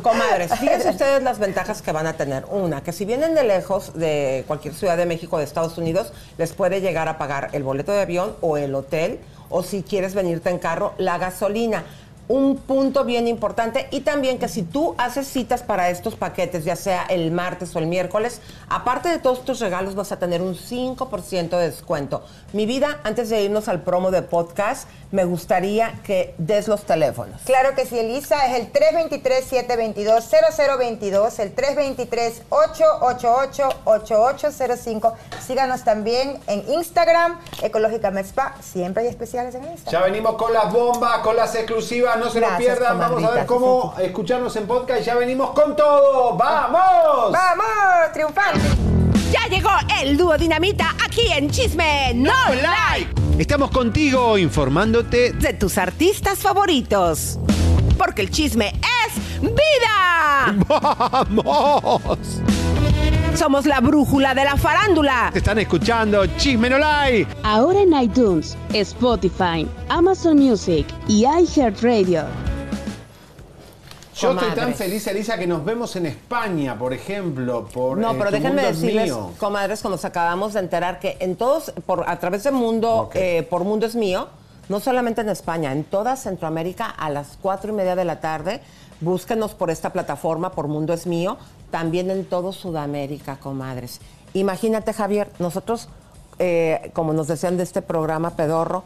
Comadres, fíjense ustedes las ventajas que van a tener. Una, que si vienen de lejos, de cualquier ciudad de México, de Estados Unidos, les puede llegar a pagar el boleto de avión o el hotel, o si quieres venirte en carro, la gasolina. Un punto bien importante y también que si tú haces citas para estos paquetes, ya sea el martes o el miércoles, aparte de todos tus regalos vas a tener un 5% de descuento. Mi vida, antes de irnos al promo de podcast, me gustaría que des los teléfonos. Claro que sí, Elisa, es el 323-722-0022, el 323-888-8805. Síganos también en Instagram, Ecológica Spa. Siempre hay especiales en Ya Instagram. venimos con las bombas, con las exclusivas, no se lo Gracias, pierdan. Vamos a ver cómo escucharnos en podcast. Ya venimos con todo. ¡Vamos! ¡Vamos! ¡Triunfante! Ya llegó el dúo Dinamita aquí en Chisme No Like Estamos contigo informándote de tus artistas favoritos. Porque el chisme es vida. ¡Vamos! Somos la brújula de la farándula. Te están escuchando Chisme No Like. Ahora en iTunes, Spotify, Amazon Music y iHeartRadio. Yo estoy tan feliz, Elisa, que nos vemos en España, por ejemplo. Por, No, eh, pero Tu déjenme Mundo es decirles, Mío. comadres, como nos acabamos de enterar, que en todos, por, a través de Mundo, eh, por Mundo es mío, no solamente en España, en toda Centroamérica, a las cuatro y media de la tarde, búsquenos por esta plataforma, por Mundo es mío, también en todo Sudamérica, comadres. Imagínate, Javier, nosotros, eh, como nos decían de este programa pedorro,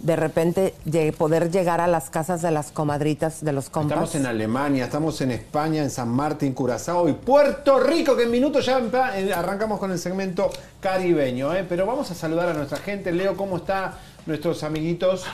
de repente poder llegar a las casas de las comadritas, de los compas. Estamos en Alemania, estamos en España, en San Martín, Curazao y Puerto Rico, que en minutos ya eh, arrancamos con el segmento caribeño. ¿eh? Pero vamos a saludar a nuestra gente. Leo, ¿cómo están nuestros amiguitos?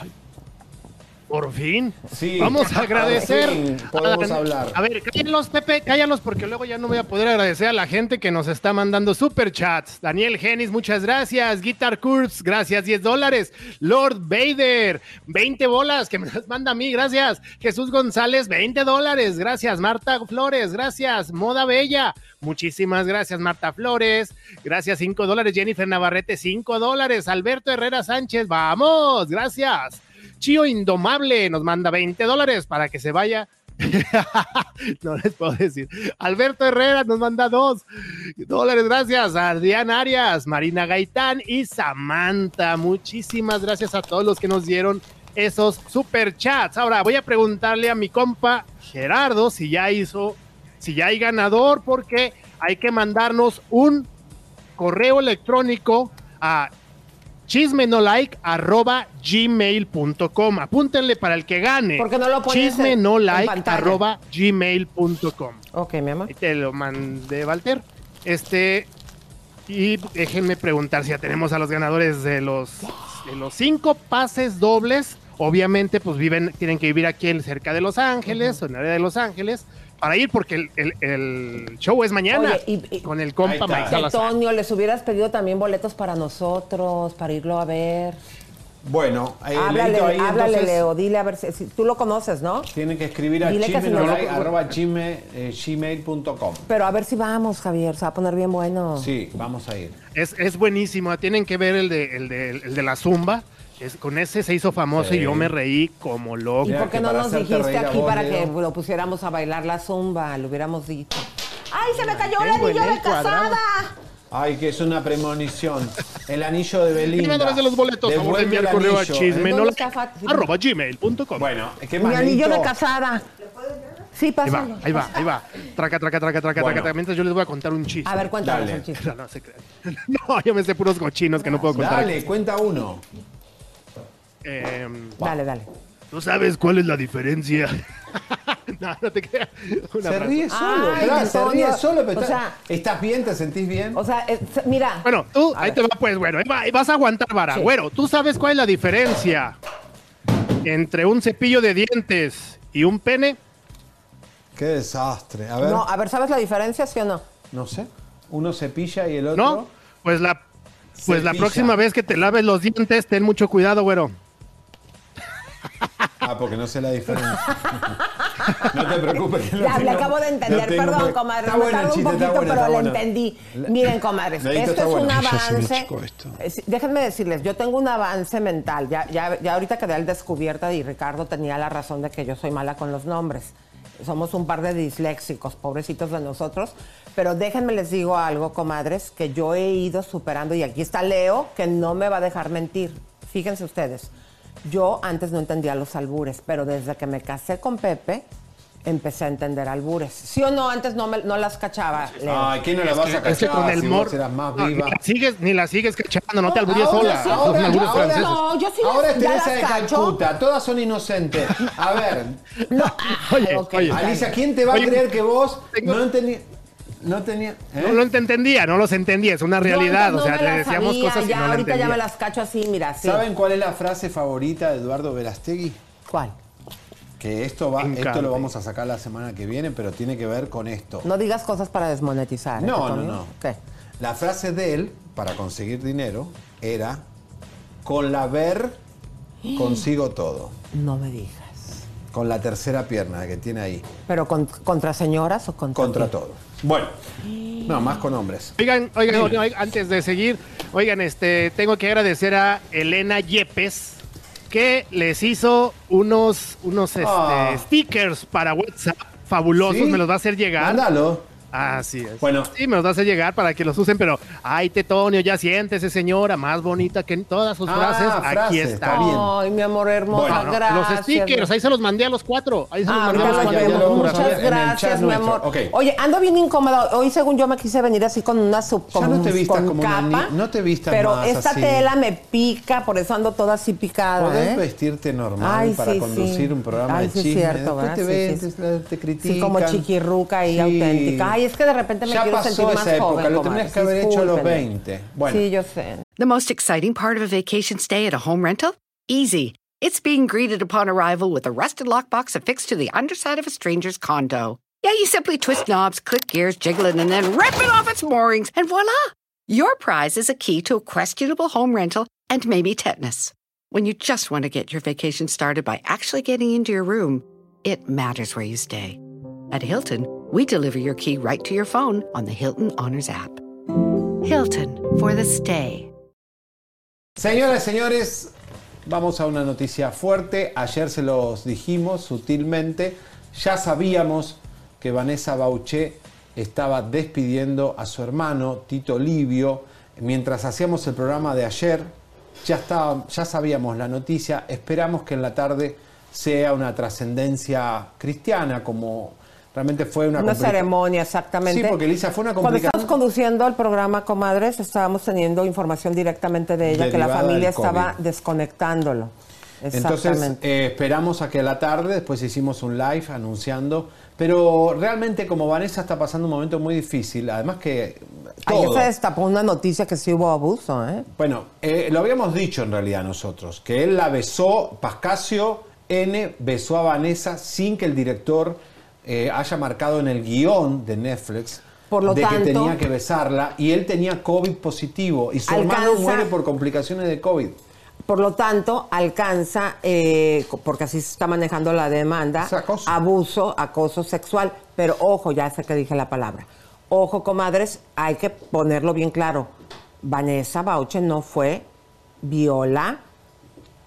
Por fin. Sí. Vamos a agradecer. Podemos a- hablar. A ver, cállenlos, Pepe, cállenlos, porque luego ya no voy a poder agradecer a la gente que nos está mandando super chats. Daniel Genis, muchas gracias. Guitar Kurz, gracias, 10 dólares. Lord Vader, 20 bolas, que me las manda a mí, gracias. Jesús González, 20 dólares, gracias. Marta Flores, gracias. Moda Bella, muchísimas gracias, Marta Flores. Gracias, 5 dólares. Jennifer Navarrete, 5 dólares. Alberto Herrera Sánchez, vamos, gracias. Chío Indomable nos manda 20 dólares para que se vaya. no les puedo decir. Alberto Herrera nos manda 2 dólares. Gracias. Adrián Arias, Marina Gaitán y Samantha. Muchísimas gracias a todos los que nos dieron esos super chats. Ahora voy a preguntarle a mi compa Gerardo si ya hizo, si ya hay ganador, porque hay que mandarnos un correo electrónico a chismenolike arroba gmail.com. Apúntenle para el que gane. ¿Por qué no lo chismenolike arroba gmail.com. Ok, mi amor. Te lo mandé, Walter. Este. Y déjenme preguntar si ya tenemos a los ganadores de los, de los cinco pases dobles. Obviamente, pues viven, tienen que vivir aquí en- cerca de Los Ángeles, o en el área de Los Ángeles, para ir, porque el, el- el show es mañana. Oye, y- y- con el compa Mike Que, Salazar. Antonio, les hubieras pedido también boletos para nosotros, para irlo a ver. Bueno, eh, háblale, ahí háblale, entonces Leo, dile a ver si, si- tú lo conoces, ¿no? tienen que escribir a Dile que si no lo- chismenolike arroba gmail, eh, gmail.com. Pero a ver si vamos, Javier, se va a poner bien bueno. Sí, vamos a ir. Es, es buenísimo. Tienen que ver el de, el de, el de la Zumba. Es- con ese se hizo famoso y yo me reí como loco. ¿Y por qué no nos dijiste aquí vos, para Leo. que lo pusiéramos a bailar la zumba? Lo hubiéramos dicho. ¡Ay, se me cayó el anillo de casada! Ay, que es una premonición. El anillo de Belinda. De los boletos, Devuelve enviar el correo a anillo, chisme, ¿eh? no arroba gmail.com. Bueno, ¿qué Mi más? anillo de casada. Sí, Ahí pásalo. va, ahí va, ahí va. Traca, traca, traca, traca, Bueno. traca. Mientras yo les voy a contar un chiste. A ver, cuéntanos el chiste. No, no se crean. No, yo me sé puros cochinos que no puedo contar. Dale, cuenta uno. Em, Dale, dale. ¿Tú sabes cuál es la diferencia? no, no te creas. Se ríe solo, Ay, se ríe solo, pero o está- sea- ¿estás bien? ¿Te sentís bien? O sea, se- mira. Bueno, tú, A ahí ver. te va pues, bueno, vas a aguantar vara. Sí. Güero, ¿tú sabes cuál es la diferencia entre un cepillo de dientes y un pene? Qué desastre. A ver, No, no, a ver, ¿sabes la diferencia, sí o no? sé. Uno cepilla y el otro. ¿No? Pues la, pues la próxima vez que te laves los dientes, ten mucho cuidado, güero. Ah, porque no sé la diferencia. no te preocupes. que lo Ya, le tengo- acabo de lo entender, tengo perdón, comadre. Está me bueno un chiste, está poquito, bueno, pero bueno. entendí. Miren, comadres, esto es un bueno. Avance. esto. Eh, Déjenme decirles, yo tengo un avance mental. Ya, ya, ya ahorita quedé al descubierta y Ricardo tenía la razón de que yo soy mala con los nombres. Somos un par de disléxicos, pobrecitos de nosotros. Pero déjenme les digo algo, comadres, que yo he ido superando, y aquí está Leo, que no me va a dejar mentir. Fíjense ustedes, yo antes no entendía los albures, pero desde que me casé con Pepe, empecé a entender albures. ¿Sí o no? Antes no, me- no las cachaba, Leo. Ay, ¿quién no la vas a Es que cachar con el si mor... más No, ni, viva? la sigues, ni la sigues cachando, no te alburíes Ahora sola. sí, ahora- albures ahora franceses. No, yo sí las- Ahora es ya Teresa las de cacho. Calcuta, todas son inocentes. A ver, Oye. Alicia, ¿quién te va a creer que vos tengo- no entendías? No tenía. ¿eh? No lo entendía, no los entendía, es una realidad. o sea, le decíamos sabía, cosas y ya, no ahorita ya entendía. me las cacho así, mira, sí. ¿Saben cuál es la frase favorita de Eduardo Verastegui? ¿Cuál? Que esto va, esto lo vamos a sacar la semana que viene, pero tiene que ver con esto. No digas cosas para desmonetizar. ¿eh, No, no, no. ¿Qué? La frase de él, para conseguir dinero, era: Con la ver consigo todo. No me digas. Con la tercera pierna que tiene ahí. ¿Pero con- contra señoras o contra Contra todo. Bueno, no, más con hombres. Oigan, oigan, oigan, antes de seguir, oigan, este, tengo que agradecer a Elena Yepes que les hizo unos, unos este, Ah. stickers para WhatsApp fabulosos, ¿Sí? me los va a hacer llegar. Mándalo. Así es. Bueno. Sí, me los hacer llegar para que los usen, pero ay, Tetonio, ya siéntese, señora, más bonita que en todas sus Ah, frases. Aquí está. está bien. Ay, mi amor hermosa, Bueno, No, gracias. los stickers, ahí se los mandé a los cuatro. Ahí se los Ah, mandé a los lo a Muchas gracias, mi amor. Oye, ando bien incómoda. Hoy, según yo, me quise venir así con una sub con, no te vistas como una capa. ni- no te vistas Pero más esta así. tela me pica, por eso ando toda así picada. Podés ¿eh? vestirte normal Ay, para sí, conducir sí. un programa Ay, de sí, chisme. cierto, Después ¿verdad? te Sí, sí. te, critican. Sí, como chiquirruca y Sí. auténtica. Ay, es que de repente me ya quiero pasó sentir más esa época, joven, lo comadre. tenías que haber hecho a los 20. Bueno, Sí, yo sé. The most exciting part of a vacation stay at a home rental? Easy. It's being greeted upon arrival with a rusted lockbox affixed to the underside of a stranger's condo. Yeah, you simply twist knobs, click gears, jiggle it, and then rip it off its moorings, and voila! Your prize is a key to a questionable home rental and maybe tetanus. When you just want to get your vacation started by actually getting into your room, it matters where you stay. At Hilton, we deliver your key right to your phone on the Hilton Honors app. Hilton for the stay. Señoras señores, vamos a una noticia fuerte. Ayer se los dijimos sutilmente. Ya sabíamos que Vanessa Bauché estaba despidiendo a su hermano Tito Livio. Mientras hacíamos el programa de ayer, ya, estaba, ya sabíamos la noticia. Esperamos que en la tarde sea una trascendencia cristiana, como realmente fue una Una ceremonia, exactamente. Sí, porque Elisa fue una Cuando estábamos conduciendo el programa Comadres, estábamos teniendo información directamente de ella, que la familia estaba desconectándolo. Entonces eh, esperamos a que a la tarde, después hicimos un live anunciando, pero realmente como Vanessa está pasando un momento muy difícil, además que Ayer todo, se destapó una noticia que sí hubo abuso, ¿eh? bueno, eh, lo habíamos dicho en realidad nosotros, que él la besó, Pascasio N besó a Vanessa sin que el director eh, haya marcado en el guion de Netflix. Por lo de tanto- que tenía que besarla y él tenía COVID positivo y su hermano muere por complicaciones de COVID. Por lo tanto, alcanza, eh, porque así se está manejando la demanda, abuso, acoso sexual. Pero ojo, ya sé que dije la palabra. Ojo, comadres, hay que ponerlo bien claro. Vanessa Bauche no fue viola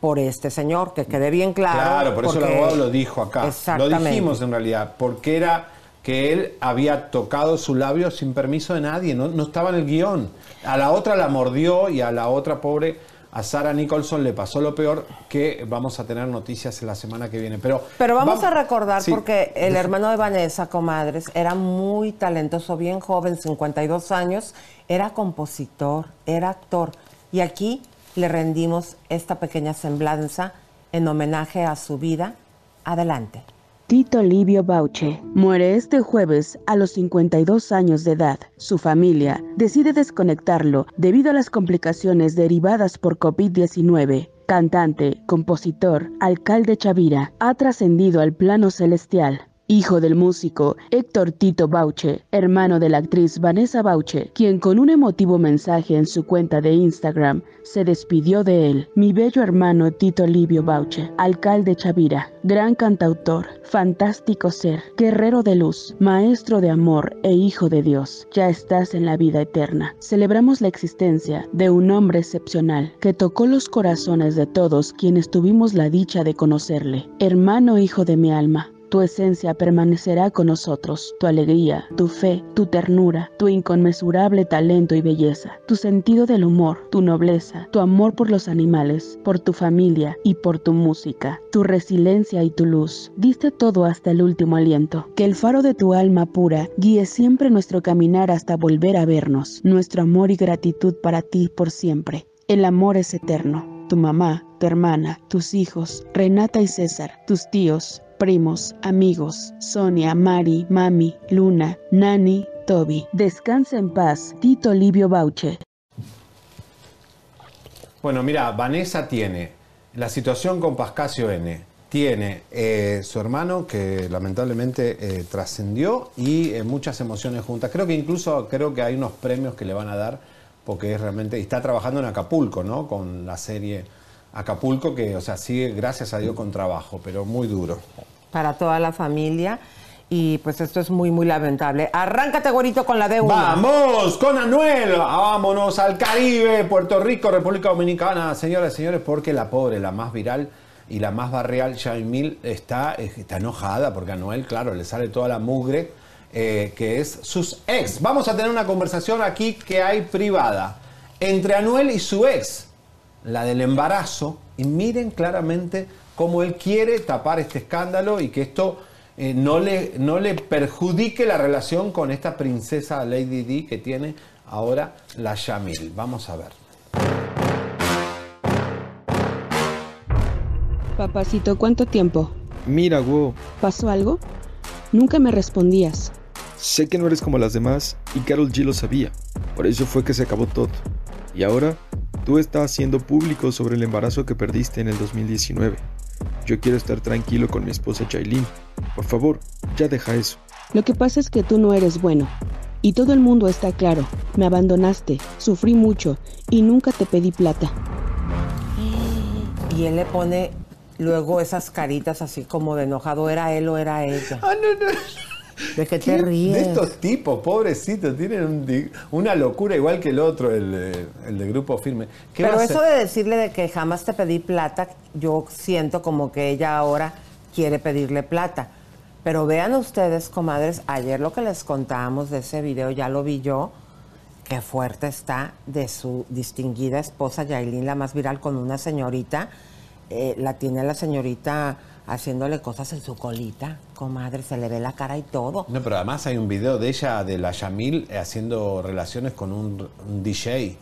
por este señor, que quede bien claro. Claro, por eso el porque- abogado lo dijo acá. Lo Exactamente. dijimos en realidad, porque era que él había tocado su labio sin permiso de nadie, no, no estaba en el guion. A la otra la mordió y a la otra pobre, a Sarah Nicholson le pasó lo peor, que vamos a tener noticias en la semana que viene. Pero, Pero vamos vam- a recordar, Sí. porque el hermano de Vanessa, comadres, era muy talentoso, bien joven, 52 años, era compositor, era actor. Y aquí le rendimos esta pequeña semblanza en homenaje a su vida. Adelante. Tito Livio Bauche muere este jueves a los 52 años de edad. Su familia decide desconectarlo debido a las complicaciones derivadas por COVID-19. Cantante, compositor, alcalde Chavira, ha trascendido al plano celestial. Hijo del músico Héctor Tito Bauche, hermano de la actriz Vanessa Bauche, quien con un emotivo mensaje en su cuenta de Instagram se despidió de él. Mi bello hermano Tito Livio Bauche, alcalde Chavira, gran cantautor, fantástico ser, guerrero de luz, maestro de amor e hijo de Dios, ya estás en la vida eterna. Celebramos la existencia de un hombre excepcional que tocó los corazones de todos quienes tuvimos la dicha de conocerle. Hermano hijo de mi alma, tu esencia permanecerá con nosotros, tu alegría, tu fe, tu ternura, tu inconmensurable talento y belleza, tu sentido del humor, tu nobleza, tu amor por los animales, por tu familia y por tu música, tu resiliencia y tu luz. Diste todo hasta el último aliento. Que el faro de tu alma pura guíe siempre nuestro caminar hasta volver a vernos. Nuestro amor y gratitud para ti por siempre. El amor es eterno. Tu mamá, tu hermana, tus hijos, Renata y César, tus tíos, primos, amigos, Sonia, Mari, Mami, Luna, Nani, Toby. Descansa en paz, Tito Livio Bauche. Bueno, mira, Vanessa tiene la situación con Pascasio N. Tiene eh, su hermano que lamentablemente eh, trascendió y eh, muchas emociones juntas. Creo que incluso creo que hay unos premios que le van a dar porque es realmente está trabajando en Acapulco, ¿no? Con la serie Acapulco que, o sea, sigue gracias a Dios con trabajo, pero muy duro. Para toda la familia. Y pues esto es muy, muy lamentable. Arráncate, güerito, con la de uno. Vamos con Anuel, vámonos al Caribe, Puerto Rico, República Dominicana, señoras y señores, porque la pobre, la más viral y la más barrial, Mil está, está enojada porque a Anuel, claro, le sale toda la mugre eh, que es sus ex. Vamos a tener una conversación aquí que hay privada entre Anuel y su ex, la del embarazo, y miren claramente cómo él quiere tapar este escándalo y que esto eh, no, le, no le perjudique la relación con esta princesa Lady D que tiene ahora la Yamil. Vamos a ver. Papacito, ¿cuánto tiempo? Mira, Go, ¿Pasó algo? Nunca me respondías. sé que no eres como las demás y Carol G lo sabía. Por eso fue que se acabó todo. Y ahora, tú estás haciendo público sobre el embarazo que perdiste en el 2019. Yo quiero estar tranquilo con mi esposa Chailin. Por favor, ya deja eso. Lo que pasa es que tú no eres bueno. Y todo el mundo está claro. Me abandonaste, sufrí mucho y nunca te pedí plata. Y él le pone luego esas caritas así como de enojado. ¿Era él o era ella? Ah, no, no. ¿De qué te ríes? De estos tipos, pobrecitos, tienen un una locura igual que el otro, el, de- el de Grupo Firme. ¿Qué Pero eso de decirle de que jamás te pedí plata, yo siento como que ella ahora quiere pedirle plata. Pero vean ustedes, comadres, ayer lo que les contábamos de ese video, ya lo vi yo, qué fuerte está de su distinguida esposa Yailin, la más viral, con una señorita. eh, la tiene la señorita haciéndole cosas en su colita, comadre, se le ve la cara y todo. No, pero además hay un video de ella, de la Yamil, eh, haciendo relaciones con un, un DJ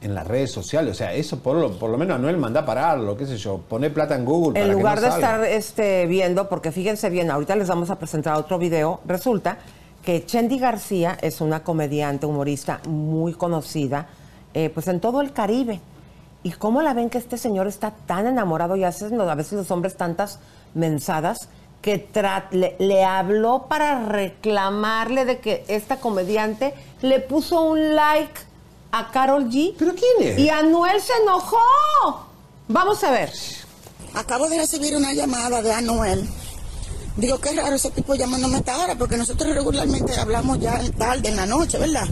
en las redes sociales. O sea, eso por lo, por lo menos Anuel manda a pararlo, qué sé yo, pone plata en Google. En para lugar que de salga. estar este, viendo, porque fíjense bien, ahorita les vamos a presentar otro video, resulta que Chendi García es una comediante, humorista muy conocida, eh, pues en todo el Caribe. ¿Y cómo la ven que este señor está tan enamorado y hace a veces los hombres tantas mensadas que le, le habló para reclamarle de que esta comediante le puso un like a Carol G? ¿Pero quién es? Y Anuel se enojó. Vamos a ver. Acabo de recibir una llamada de Anuel. Digo, qué raro ese tipo llamándome a esta hora, porque nosotros regularmente hablamos ya tarde en la noche, ¿verdad?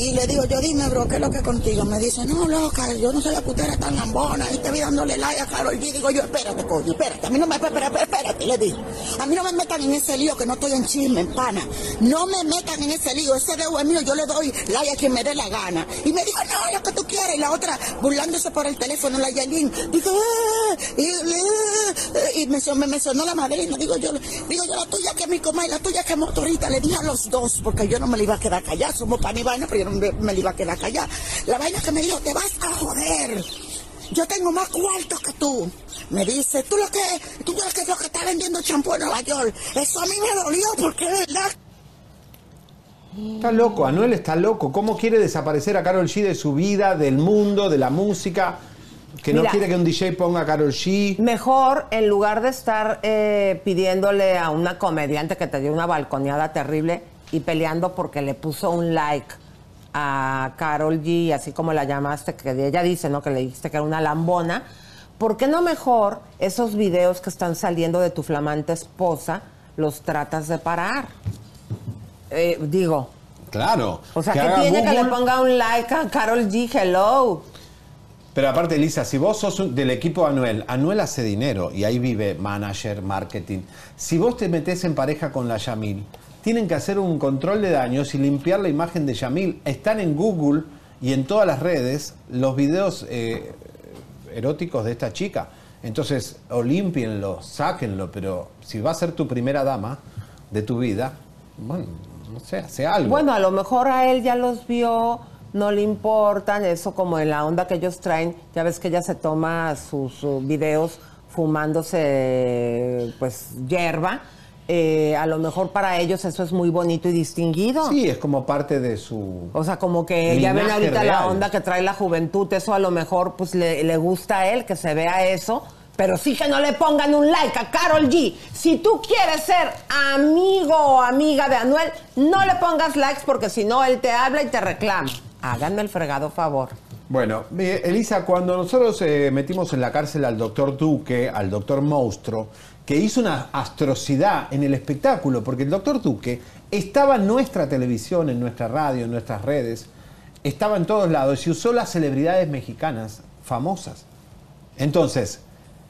Y le digo, yo dime, bro, ¿qué es lo que es contigo? Me dice, no, loca, yo no soy la putera tan lambona. Y te vi dándole like a Carol G. Digo yo, espérate, coño, espérate. A mí no me, espérate, espérate, le digo. A mí no me metan en ese lío que no estoy en chisme, en pana. No me metan en ese lío. Ese dedo es mío, yo le doy like a quien me dé la gana. Y me dijo, no, lo que tú quieres. Y la otra, burlándose por el teléfono, la Yailin. Dijo, "Ah", y, eh, y me, son- me, me sonó la madrina. Digo yo, digo yo, la tuya que es mi coma y la tuya que es motorita. Le dije a los dos, porque yo no me la iba a quedar callada. Somos pan y vaina, pero yo me, iba a quedar callada. La vaina que me dijo, te vas a joder. Yo tengo más cuartos que tú. Me dice, tú lo que, tú lo que, lo que está vendiendo champú en Nueva York. Eso a mí me dolió porque es verdad. Está loco, Anuel está loco. ¿Cómo quiere desaparecer a Carol G de su vida, del mundo, de la música? Que no Mira. quiere que un DJ ponga a Carol G. Mejor, en lugar de estar eh, pidiéndole a una comediante que te dio una balconeada terrible y peleando porque le puso un like a Carol G, así como la llamaste, que ella dice, ¿no? Que le dijiste que era una lambona. ¿Por qué no mejor esos videos que están saliendo de tu flamante esposa los tratas de parar? Eh, digo, Claro. o sea, que ¿qué tiene que le ponga un like a Carol G? Hello. Pero aparte, Elisa, si vos sos un- del equipo Anuel, Anuel hace dinero y ahí vive manager, marketing. Si vos te metés en pareja con la Yamil, tienen que hacer un control de daños y limpiar la imagen de Yamil. Están en Google y en todas las redes los videos eh, eróticos de esta chica. Entonces, o límpienlo, sáquenlo, pero si va a ser tu primera dama de tu vida, bueno, no sé, hace algo. Bueno, a lo mejor a él ya los vio, no le importan, eso como en la onda que ellos traen, ya ves que ella se toma sus uh, videos fumándose pues hierba, eh, a lo mejor para ellos eso es muy bonito y distinguido. Sí, es como parte de su... O sea, como que ya ven ahorita la onda que trae la juventud, eso a lo mejor pues le, le gusta a él que se vea eso, pero sí que no le pongan un like a Carol G. Si tú quieres ser amigo o amiga de Anuel, no le pongas likes porque si no él te habla y te reclama. Háganme el fregado favor. Bueno, eh, Elisa, cuando nosotros eh, metimos en la cárcel al doctor Duque, al doctor Monstruo, que hizo una astrocidad en el espectáculo, porque el doctor Duque estaba en nuestra televisión, en nuestra radio, en nuestras redes, estaba en todos lados y usó las celebridades mexicanas famosas. Entonces,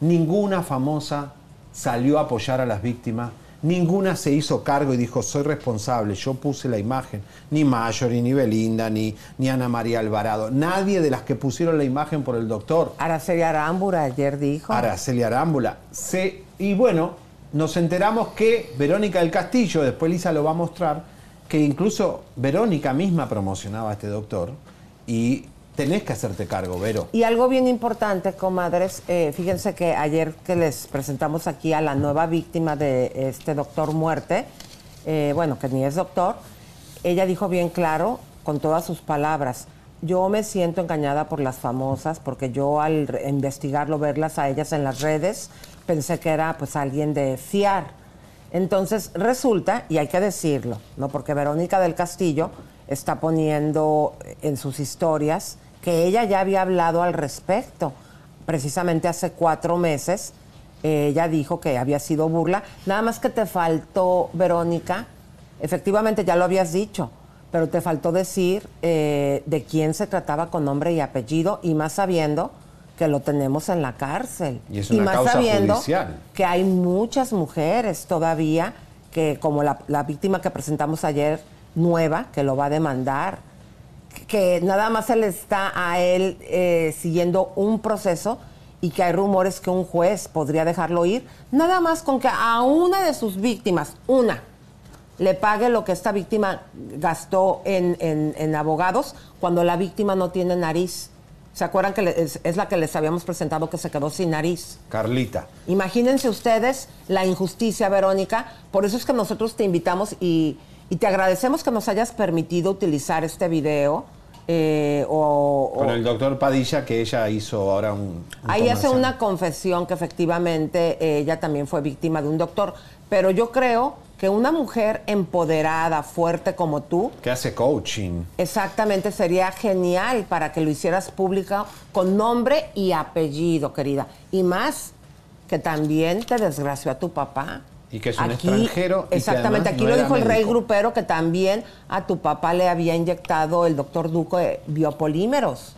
ninguna famosa salió a apoyar a las víctimas, ninguna se hizo cargo y dijo, soy responsable, yo puse la imagen, ni Mayori, ni Belinda, ni, ni Ana María Alvarado, nadie de las que pusieron la imagen por el doctor. Araceli Arámbura ayer dijo. Araceli Arámbula. Se, y bueno, nos enteramos que Verónica del Castillo, después Lisa lo va a mostrar, que incluso Verónica misma promocionaba a este doctor y tenés que hacerte cargo, Vero. Y algo bien importante, comadres, eh, fíjense que ayer que les presentamos aquí a la nueva víctima de este doctor muerte, eh, bueno, que ni es doctor, ella dijo bien claro, con todas sus palabras, yo me siento engañada por las famosas, porque yo al investigarlo, verlas a ellas en las redes, pensé que era pues alguien de fiar. Entonces resulta, y hay que decirlo, ¿no? Porque Verónica del Castillo está poniendo en sus historias que ella ya había hablado al respecto. Precisamente hace cuatro meses eh, ella dijo que había sido burla. Nada más que te faltó, Verónica, efectivamente ya lo habías dicho, pero te faltó decir eh, de quién se trataba con nombre y apellido y más sabiendo que lo tenemos en la cárcel. Y es una más causa sabiendo judicial. que hay muchas mujeres todavía que, como la, la víctima que presentamos ayer, nueva, que lo va a demandar, que nada más se le está a él eh, siguiendo un proceso y que hay rumores que un juez podría dejarlo ir, nada más con que a una de sus víctimas, una, le pague lo que esta víctima gastó en, en- en abogados cuando la víctima no tiene nariz. ¿Se acuerdan que es, es la que les habíamos presentado que se quedó sin nariz? Carlita. Imagínense ustedes la injusticia, Verónica. Por eso es que nosotros te invitamos y, y te agradecemos que nos hayas permitido utilizar este video. Eh, o, Con el doctor Padilla, que ella hizo ahora un. un Ahí hace una confesión que efectivamente eh, ella también fue víctima de un doctor. Pero yo creo que una mujer empoderada, fuerte como tú, Que hace coaching. exactamente sería genial para que lo hicieras pública con nombre y apellido, querida. Y más, que también te desgració a tu papá. Y que es un extranjero y que Exactamente, aquí no lo dijo el rey grupero que también a tu papá le había inyectado el doctor Duque biopolímeros.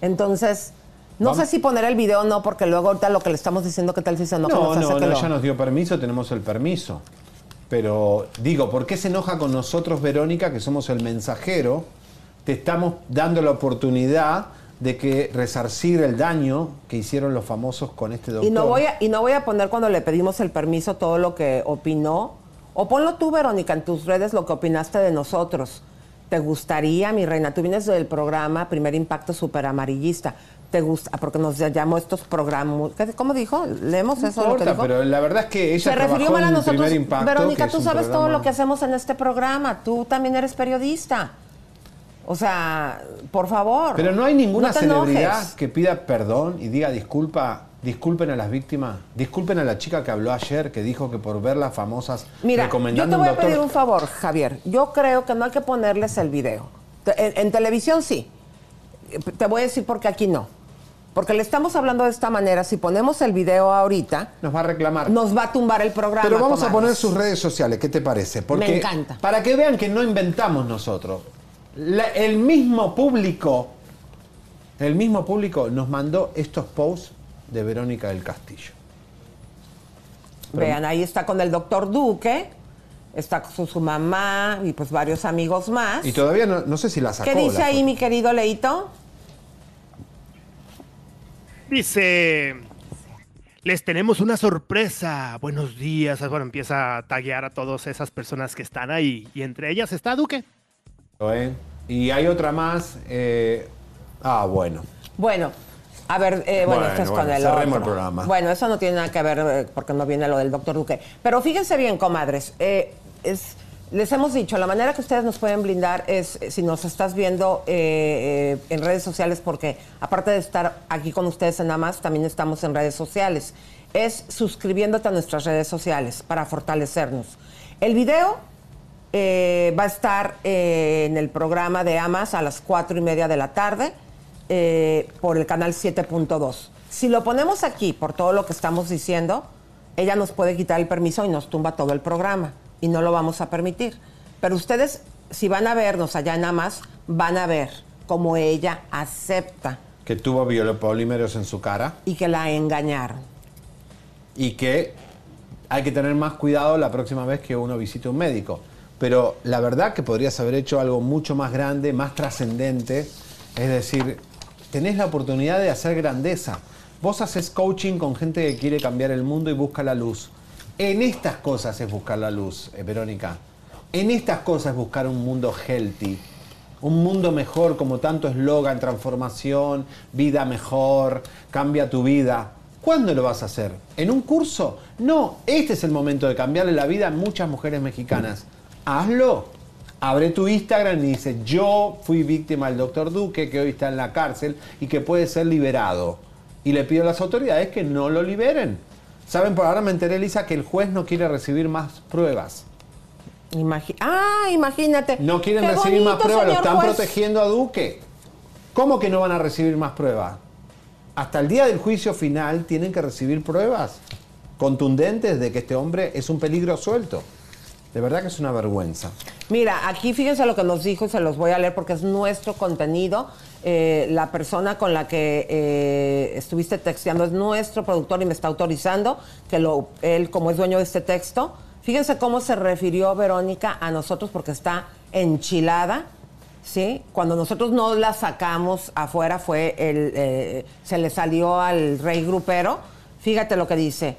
Entonces, no Vamos. sé si poner el video o no, porque luego ahorita lo que le estamos diciendo, ¿qué tal si se enoja? No, nos hace no, que no, lo- ella nos dio permiso, tenemos el permiso. Pero digo, ¿por qué se enoja con nosotros, Verónica, que somos el mensajero? Te estamos dando la oportunidad de que resarcir el daño que hicieron los famosos con este doctor. Y no, voy a, y no voy a poner cuando le pedimos el permiso todo lo que opinó. O ponlo tú, Verónica, en tus redes lo que opinaste de nosotros. ¿Te gustaría, mi reina? Tú vienes del programa Primer Impacto Super Amarillista. ¿Te gusta? Porque nos llamó estos programas. ¿qué- ¿Cómo dijo? ¿Leemos No eso? lo que importa, dijo? pero la verdad es que ella Se refirió mal a nosotros. Impacto, Verónica, tú sabes todo lo que hacemos en este programa. Tú también eres periodista. O sea, por favor. Pero no hay ninguna no celebridad que pida perdón y diga disculpa, disculpen a las víctimas, disculpen a la chica que habló ayer, que dijo que por ver las famosas Mira, yo te voy a pedir un favor, Javier. Yo creo que no hay que ponerles el video. En, en televisión sí. Te voy a decir por qué aquí no. Porque le estamos hablando de esta manera. Si ponemos el video ahorita, nos va a reclamar. Nos va a tumbar el programa. Pero vamos a poner sus redes sociales, ¿qué te parece? Porque Me encanta. Para que vean que no inventamos nosotros. La- el mismo público, el mismo público nos mandó estos posts de Verónica del Castillo. Vean, ahí está con el doctor Duque, está con su mamá y pues varios amigos más. Y todavía no, no sé si la sacó. ¿Qué dice ahí, foto. mi querido Leito? Dice, les tenemos una sorpresa. Buenos días. Bueno, empieza a taguear a todas esas personas que están ahí. Y entre ellas está Duque. ¿Eh? Y hay otra más. eh, ah, bueno. Bueno, a ver, eh, bueno, Bueno, esto es bueno, con el cerremos otro. el programa. Bueno, eso no tiene nada que ver eh, porque no viene lo del doctor Duque. Pero fíjense bien, comadres, eh, es, les hemos dicho, la manera que ustedes nos pueden blindar es eh, si nos estás viendo eh, eh, en redes sociales, porque aparte de estar aquí con ustedes en más, también estamos en redes sociales. Es suscribiéndote a nuestras redes sociales para fortalecernos. El video eh, va a estar eh, en el programa de Amas a las cuatro y media de la tarde eh, por el canal 7.2. Si lo ponemos aquí por todo lo que estamos diciendo, ella nos puede quitar el permiso y nos tumba todo el programa y no lo vamos a permitir. Pero ustedes, si van a vernos allá en Amas, van a ver cómo ella acepta Que tuvo biopolímeros en su cara y que la engañaron. y que hay que tener más cuidado la próxima vez que uno visite un médico. Pero la verdad que podrías haber hecho algo mucho más grande, más trascendente. Es decir, tenés la oportunidad de hacer grandeza. Vos haces coaching con gente que quiere cambiar el mundo y busca la luz. En estas cosas es buscar la luz, eh, Verónica. En estas cosas es buscar un mundo healthy. Un mundo mejor, como tanto eslogan, transformación, vida mejor, cambia tu vida. ¿Cuándo lo vas a hacer? ¿En un curso? No, este es el momento de cambiarle la vida a muchas mujeres mexicanas. Hazlo. Abre tu Instagram y dice, yo fui víctima del doctor Duque, que hoy está en la cárcel y que puede ser liberado. Y le pido a las autoridades que no lo liberen. Saben, por ahora me enteré, Elisa, que el juez no quiere recibir más pruebas. Ah, imagínate. No quieren Qué recibir más pruebas, lo están juez. protegiendo a Duque. ¿Cómo que no van a recibir más pruebas? Hasta el día del juicio final tienen que recibir pruebas contundentes de que este hombre es un peligro suelto. De verdad que es una vergüenza. Mira, aquí fíjense lo que nos dijo y se los voy a leer porque es nuestro contenido. Eh, la persona con la que eh, estuviste texteando es nuestro productor y me está autorizando que lo, él, como es dueño de este texto, fíjense cómo se refirió Verónica a nosotros porque está enchilada. ¿Sí? Cuando nosotros no la sacamos afuera fue el, eh, se le salió al rey grupero. Fíjate lo que dice.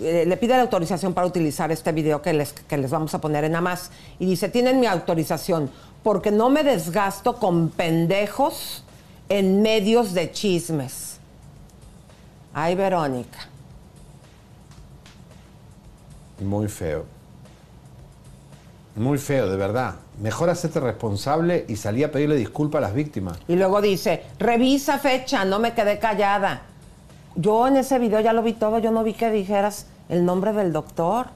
Eh, le pide la autorización para utilizar este video que les, que les vamos a poner en más Y dice, tienen mi autorización porque no me desgasto con pendejos en medios de chismes. Ay, Verónica. Muy feo. Muy feo, de verdad. Mejor hacerte responsable y salí a pedirle disculpas a las víctimas. Y luego dice, revisa fecha, no me quedé callada. Yo en ese video ya lo vi todo, yo no vi que dijeras el nombre del doctor.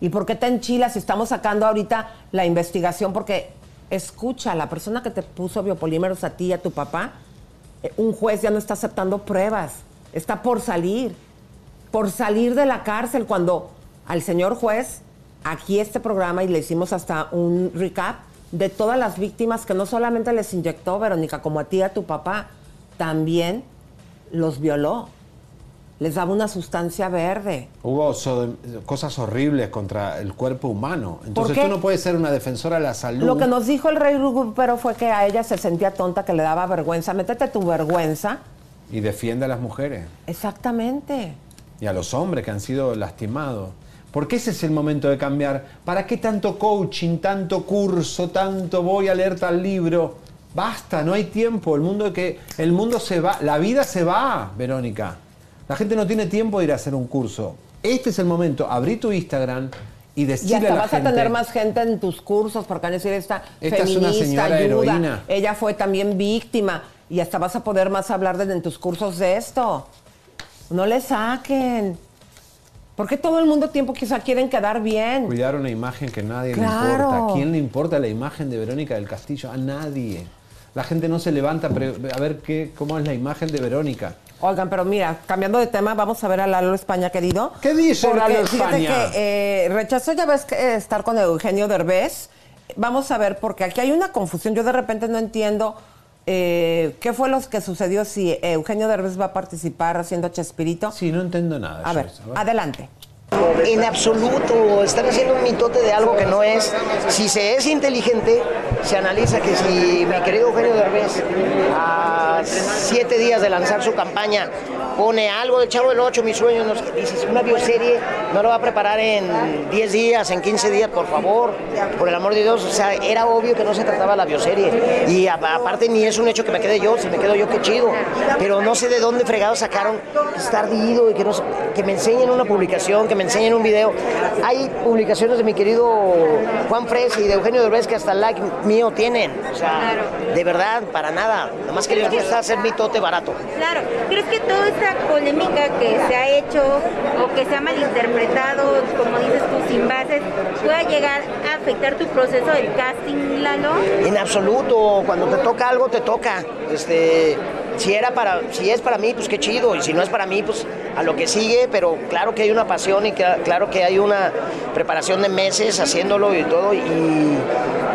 ¿Y por qué te enchilas si estamos sacando ahorita la investigación? Porque escucha, la persona que te puso biopolímeros a ti y a tu papá, eh, un juez ya no está aceptando pruebas, está por salir, por salir de la cárcel cuando al señor juez aquí este programa y le hicimos hasta un recap de todas las víctimas que no solamente les inyectó Verónica, como a ti y a tu papá, también los violó. Les daba una sustancia verde. Hubo so- cosas horribles contra el cuerpo humano. Entonces tú no puedes ser una defensora de la salud. Lo que nos dijo el rey pero fue que a ella se sentía tonta, que le daba vergüenza. Métete tu vergüenza. Y defiende a las mujeres Exactamente. y a los hombres que han sido lastimados. Porque ese es el momento de cambiar. ¿Para qué tanto coaching, tanto curso, tanto voy a leer tal libro? Basta, no hay tiempo. El mundo que el mundo se va, la vida se va, Verónica. La gente no tiene tiempo de ir a hacer un curso. Este es el momento. Abrí tu Instagram y Y decirle hasta a la vas gente. a tener más gente en tus cursos, porque van a decir esta, Esta es una feminista, señora ayuda. heroína. Ella fue también víctima. Y hasta vas a poder más hablar de, en tus cursos de esto. No le saquen. ¿Por qué todo el mundo tiempo quizá quieren quedar bien? Cuidar una imagen que nadie Claro. le importa. ¿A quién le importa la imagen de Verónica del Castillo? A nadie. La gente no se levanta a ver qué, cómo es la imagen de Verónica. Oigan, pero mira, cambiando de tema, vamos a ver a Lalo España, querido. ¿Qué dice Porque Lalo fíjate España? que eh, rechazó ya ves que, eh, estar con Eugenio Derbez. Vamos a ver, porque aquí hay una confusión. Yo de repente no entiendo eh, qué fue lo que sucedió si Eugenio Derbez va a participar haciendo Chespirito. Sí, no entiendo nada. A ver, adelante. En absoluto, están haciendo un mitote de algo que no es. Si se es inteligente, se analiza que si mi querido Eugenio Derbez a siete días de lanzar su campaña pone algo del Chavo del Ocho, mi sueño, no sé, dices, una bioserie, no lo va a preparar en 10 días, en 15 días, por favor, por el amor de Dios, o sea, era obvio que no se trataba la bioserie. Y a- aparte ni es un hecho que me quede yo, si me quedo yo, qué chido. Pero no sé de dónde fregados sacaron que está ardido y que, no, que me enseñen una publicación, que me enseñen un video. Hay publicaciones de mi querido Juan Fres y de Eugenio Derbez que hasta like mío tienen. O sea, de verdad, para nada. Nada más que les gusta hacer mitote barato. Claro, ¿crees que toda esta polémica que se ha hecho o que se ha malinterpretado, como dices tú, sin bases, pueda llegar a afectar tu proceso del casting, Lalo? En absoluto, cuando te toca algo, te toca. Este, si era para, si es para mí, pues qué chido, y si no es para mí, pues a lo que sigue, pero claro que hay una pasión y que- claro que hay una preparación de meses haciéndolo y todo, y,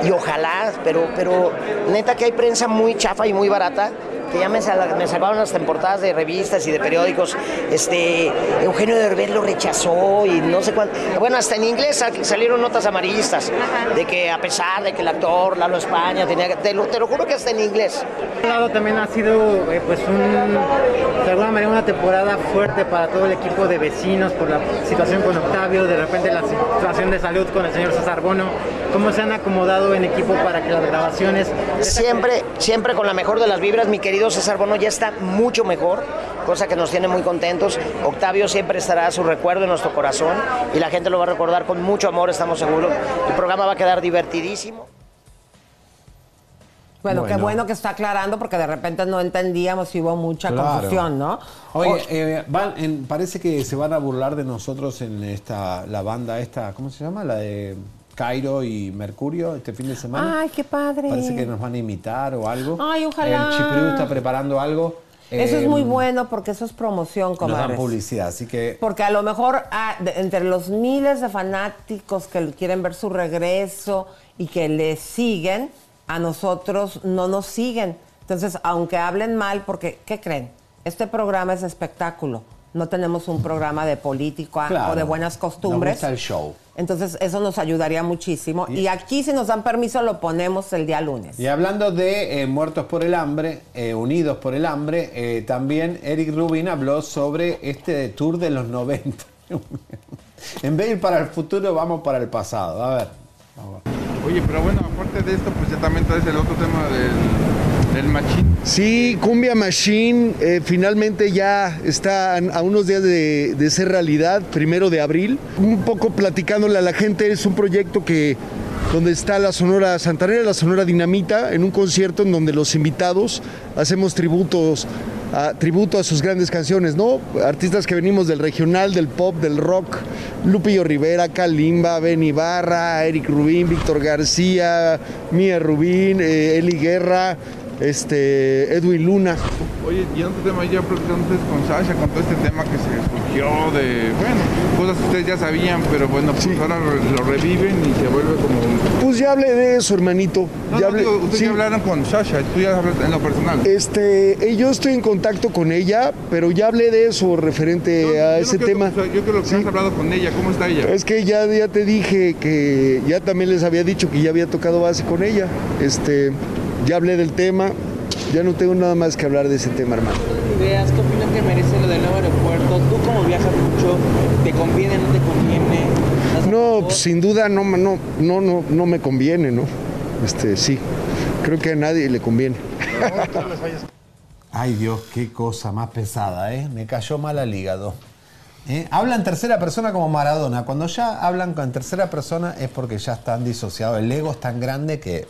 y ojalá, pero, pero neta que hay prensa muy chafa y muy barata que ya me, sal- me sacaron las temporadas de revistas y de periódicos, este, Eugenio Derbez lo rechazó y no sé cuánto. Bueno, hasta en inglés sal- salieron notas amarillistas de que a pesar de que el actor Lalo España tenía que, te lo, te lo juro que hasta en inglés. Por lado también ha sido eh, pues un, de alguna manera una temporada fuerte para todo el equipo de vecinos por la situación con Octavio, de repente la situación de salud con el señor César Bono. ¿Cómo se han acomodado en equipo para que las grabaciones... Siempre, siempre con la mejor de las vibras, mi querido César Bono ya está mucho mejor, cosa que nos tiene muy contentos. Octavio siempre estará a su recuerdo en nuestro corazón y la gente lo va a recordar con mucho amor, estamos seguros. El programa va a quedar divertidísimo. Bueno, qué Bueno. que está aclarando porque de repente no entendíamos y hubo mucha Claro. confusión, ¿no? Oye, eh, van en- parece que se van a burlar de nosotros en esta la banda esta, ¿cómo se llama? La de Cairo y Mercurio este fin de semana. Ay, qué padre. Parece que nos van a imitar o algo. Ay, ojalá. El Chipriu está preparando algo. Eso es Eh, muy bueno porque eso es promoción, Nos dan comadres. publicidad, así que Porque a lo mejor ah, de- entre los miles de fanáticos que quieren ver su regreso y que le siguen, a nosotros no nos siguen. Entonces, aunque hablen mal, porque, ¿qué creen? Este programa es espectáculo. No tenemos un programa de política Claro, o de buenas costumbres. Nos gusta el show. Entonces, eso nos ayudaría muchísimo. Y aquí, si nos dan permiso, lo ponemos el día lunes. Y hablando de eh, muertos por el hambre, eh, unidos por el hambre, eh, también Eric Rubin habló sobre este tour de los 90. en vez de ir para el futuro, vamos para el pasado. A ver. Oye, pero bueno, aparte de esto, pues ya también traes el otro tema del, del machín. Sí, Cumbia Machine eh, finalmente ya está a unos días de, ser realidad, primero de abril. Un poco platicándole a la gente, es un proyecto que donde está la Sonora Santanera, la Sonora Dinamita, en un concierto en donde los invitados hacemos tributos tributo a sus grandes canciones, ¿no? Artistas que venimos del regional, del pop, del rock, Lupillo Rivera, Kalimba, Ben Ibarra, Eric Rubín, Víctor García, Mía Rubín, eh, Eli Guerra, este, Edwin Luna. Oye, y en otro tema, ya pregunté con Sasha, con todo este tema que se surgió de, bueno, cosas que ustedes ya sabían, pero bueno, pues ahora lo reviven y se vuelve como... Pues ya hablé de eso, hermanito. No, ya no, hablé- digo, ustedes sí. ya hablaron con Sasha, tú ya hablas en lo personal. Este, eh, yo estoy en contacto con ella, pero ya hablé de eso referente a ese tema. o sea, yo creo que has hablado con ella, ¿cómo está ella? Es que ya, ya te dije que ya también les había dicho que ya había tocado base con ella. Este, ya hablé del tema, ya no tengo nada más que hablar de ese tema, hermano. ideas, ¿qué opinan que merece lo del nuevo aeropuerto? Tú como viajas mucho, ¿te conviene, no te conviene? No, pues, sin duda no, no, no, no, no me conviene, ¿no? Este, sí, creo que a nadie le conviene. Ay Dios, qué cosa más pesada, ¿eh? Me cayó mal al hígado. ¿Eh? Habla en tercera persona como Maradona. Cuando ya hablan en tercera persona es porque ya están disociados. El ego es tan grande que,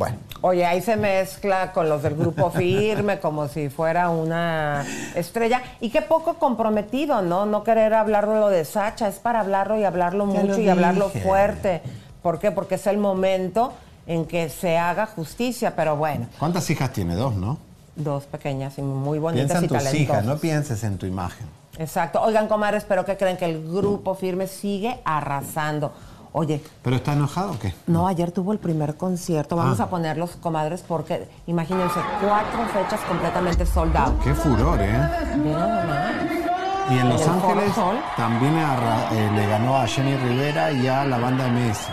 bueno. Oye, ahí se mezcla con los del grupo firme como si fuera una estrella. Y qué poco comprometido, ¿no? No querer hablar de lo de Sacha, es para hablarlo y hablarlo mucho y hablarlo fuerte. ¿Por qué? Porque es el momento en que se haga justicia, pero bueno, ¿Cuántas hijas tiene? Dos, ¿no? dos pequeñas y muy bonitas Piensa en y tus talentosas. hijas, no pienses en tu imagen. Exacto. Oigan, comadres, pero que creen que el grupo firme sigue arrasando. Oye, ¿Pero está enojado o qué? no, ayer tuvo el primer concierto. Vamos Ah. a ponerlos, comadres, porque imagínense, cuatro fechas completamente sold out. Qué furor, ¿eh? Y en Los Ángeles también eh, le ganó a Jenny Rivera y a la banda MS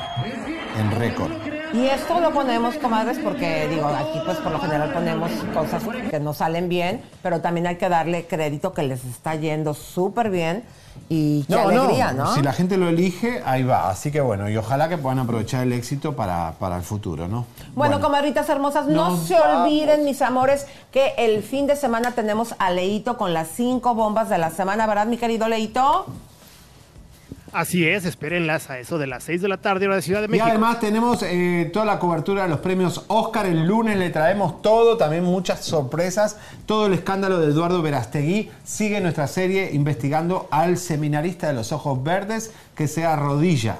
en récord. Y esto lo ponemos, comadres, porque digo, aquí pues por lo general ponemos cosas que no salen bien, pero también hay que darle crédito que les está yendo súper bien y qué alegría, ¿no? Si la gente lo elige, ahí va. Así que bueno, y ojalá que puedan aprovechar el éxito para, para el futuro, ¿no? Bueno, comadritas hermosas, no se olviden, mis amores, que el fin de semana tenemos a Leito con las cinco bombas de la semana, ¿verdad, mi querido Leito? Así es, espérenlas a eso de las 6 de la tarde, hora de Ciudad de Y México. además tenemos eh, toda la cobertura de los premios Oscar. El lunes le traemos todo, también muchas sorpresas. Todo el escándalo de Eduardo Verastegui. Sigue nuestra serie investigando al seminarista de los ojos verdes que se arrodilla.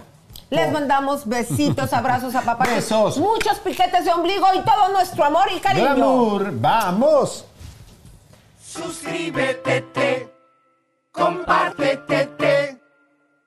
Les mandamos besitos, abrazos a papá. Besos. Muchos piquetes de ombligo y todo nuestro amor y cariño. Glamour, vamos. Suscríbete, te, compártete, te,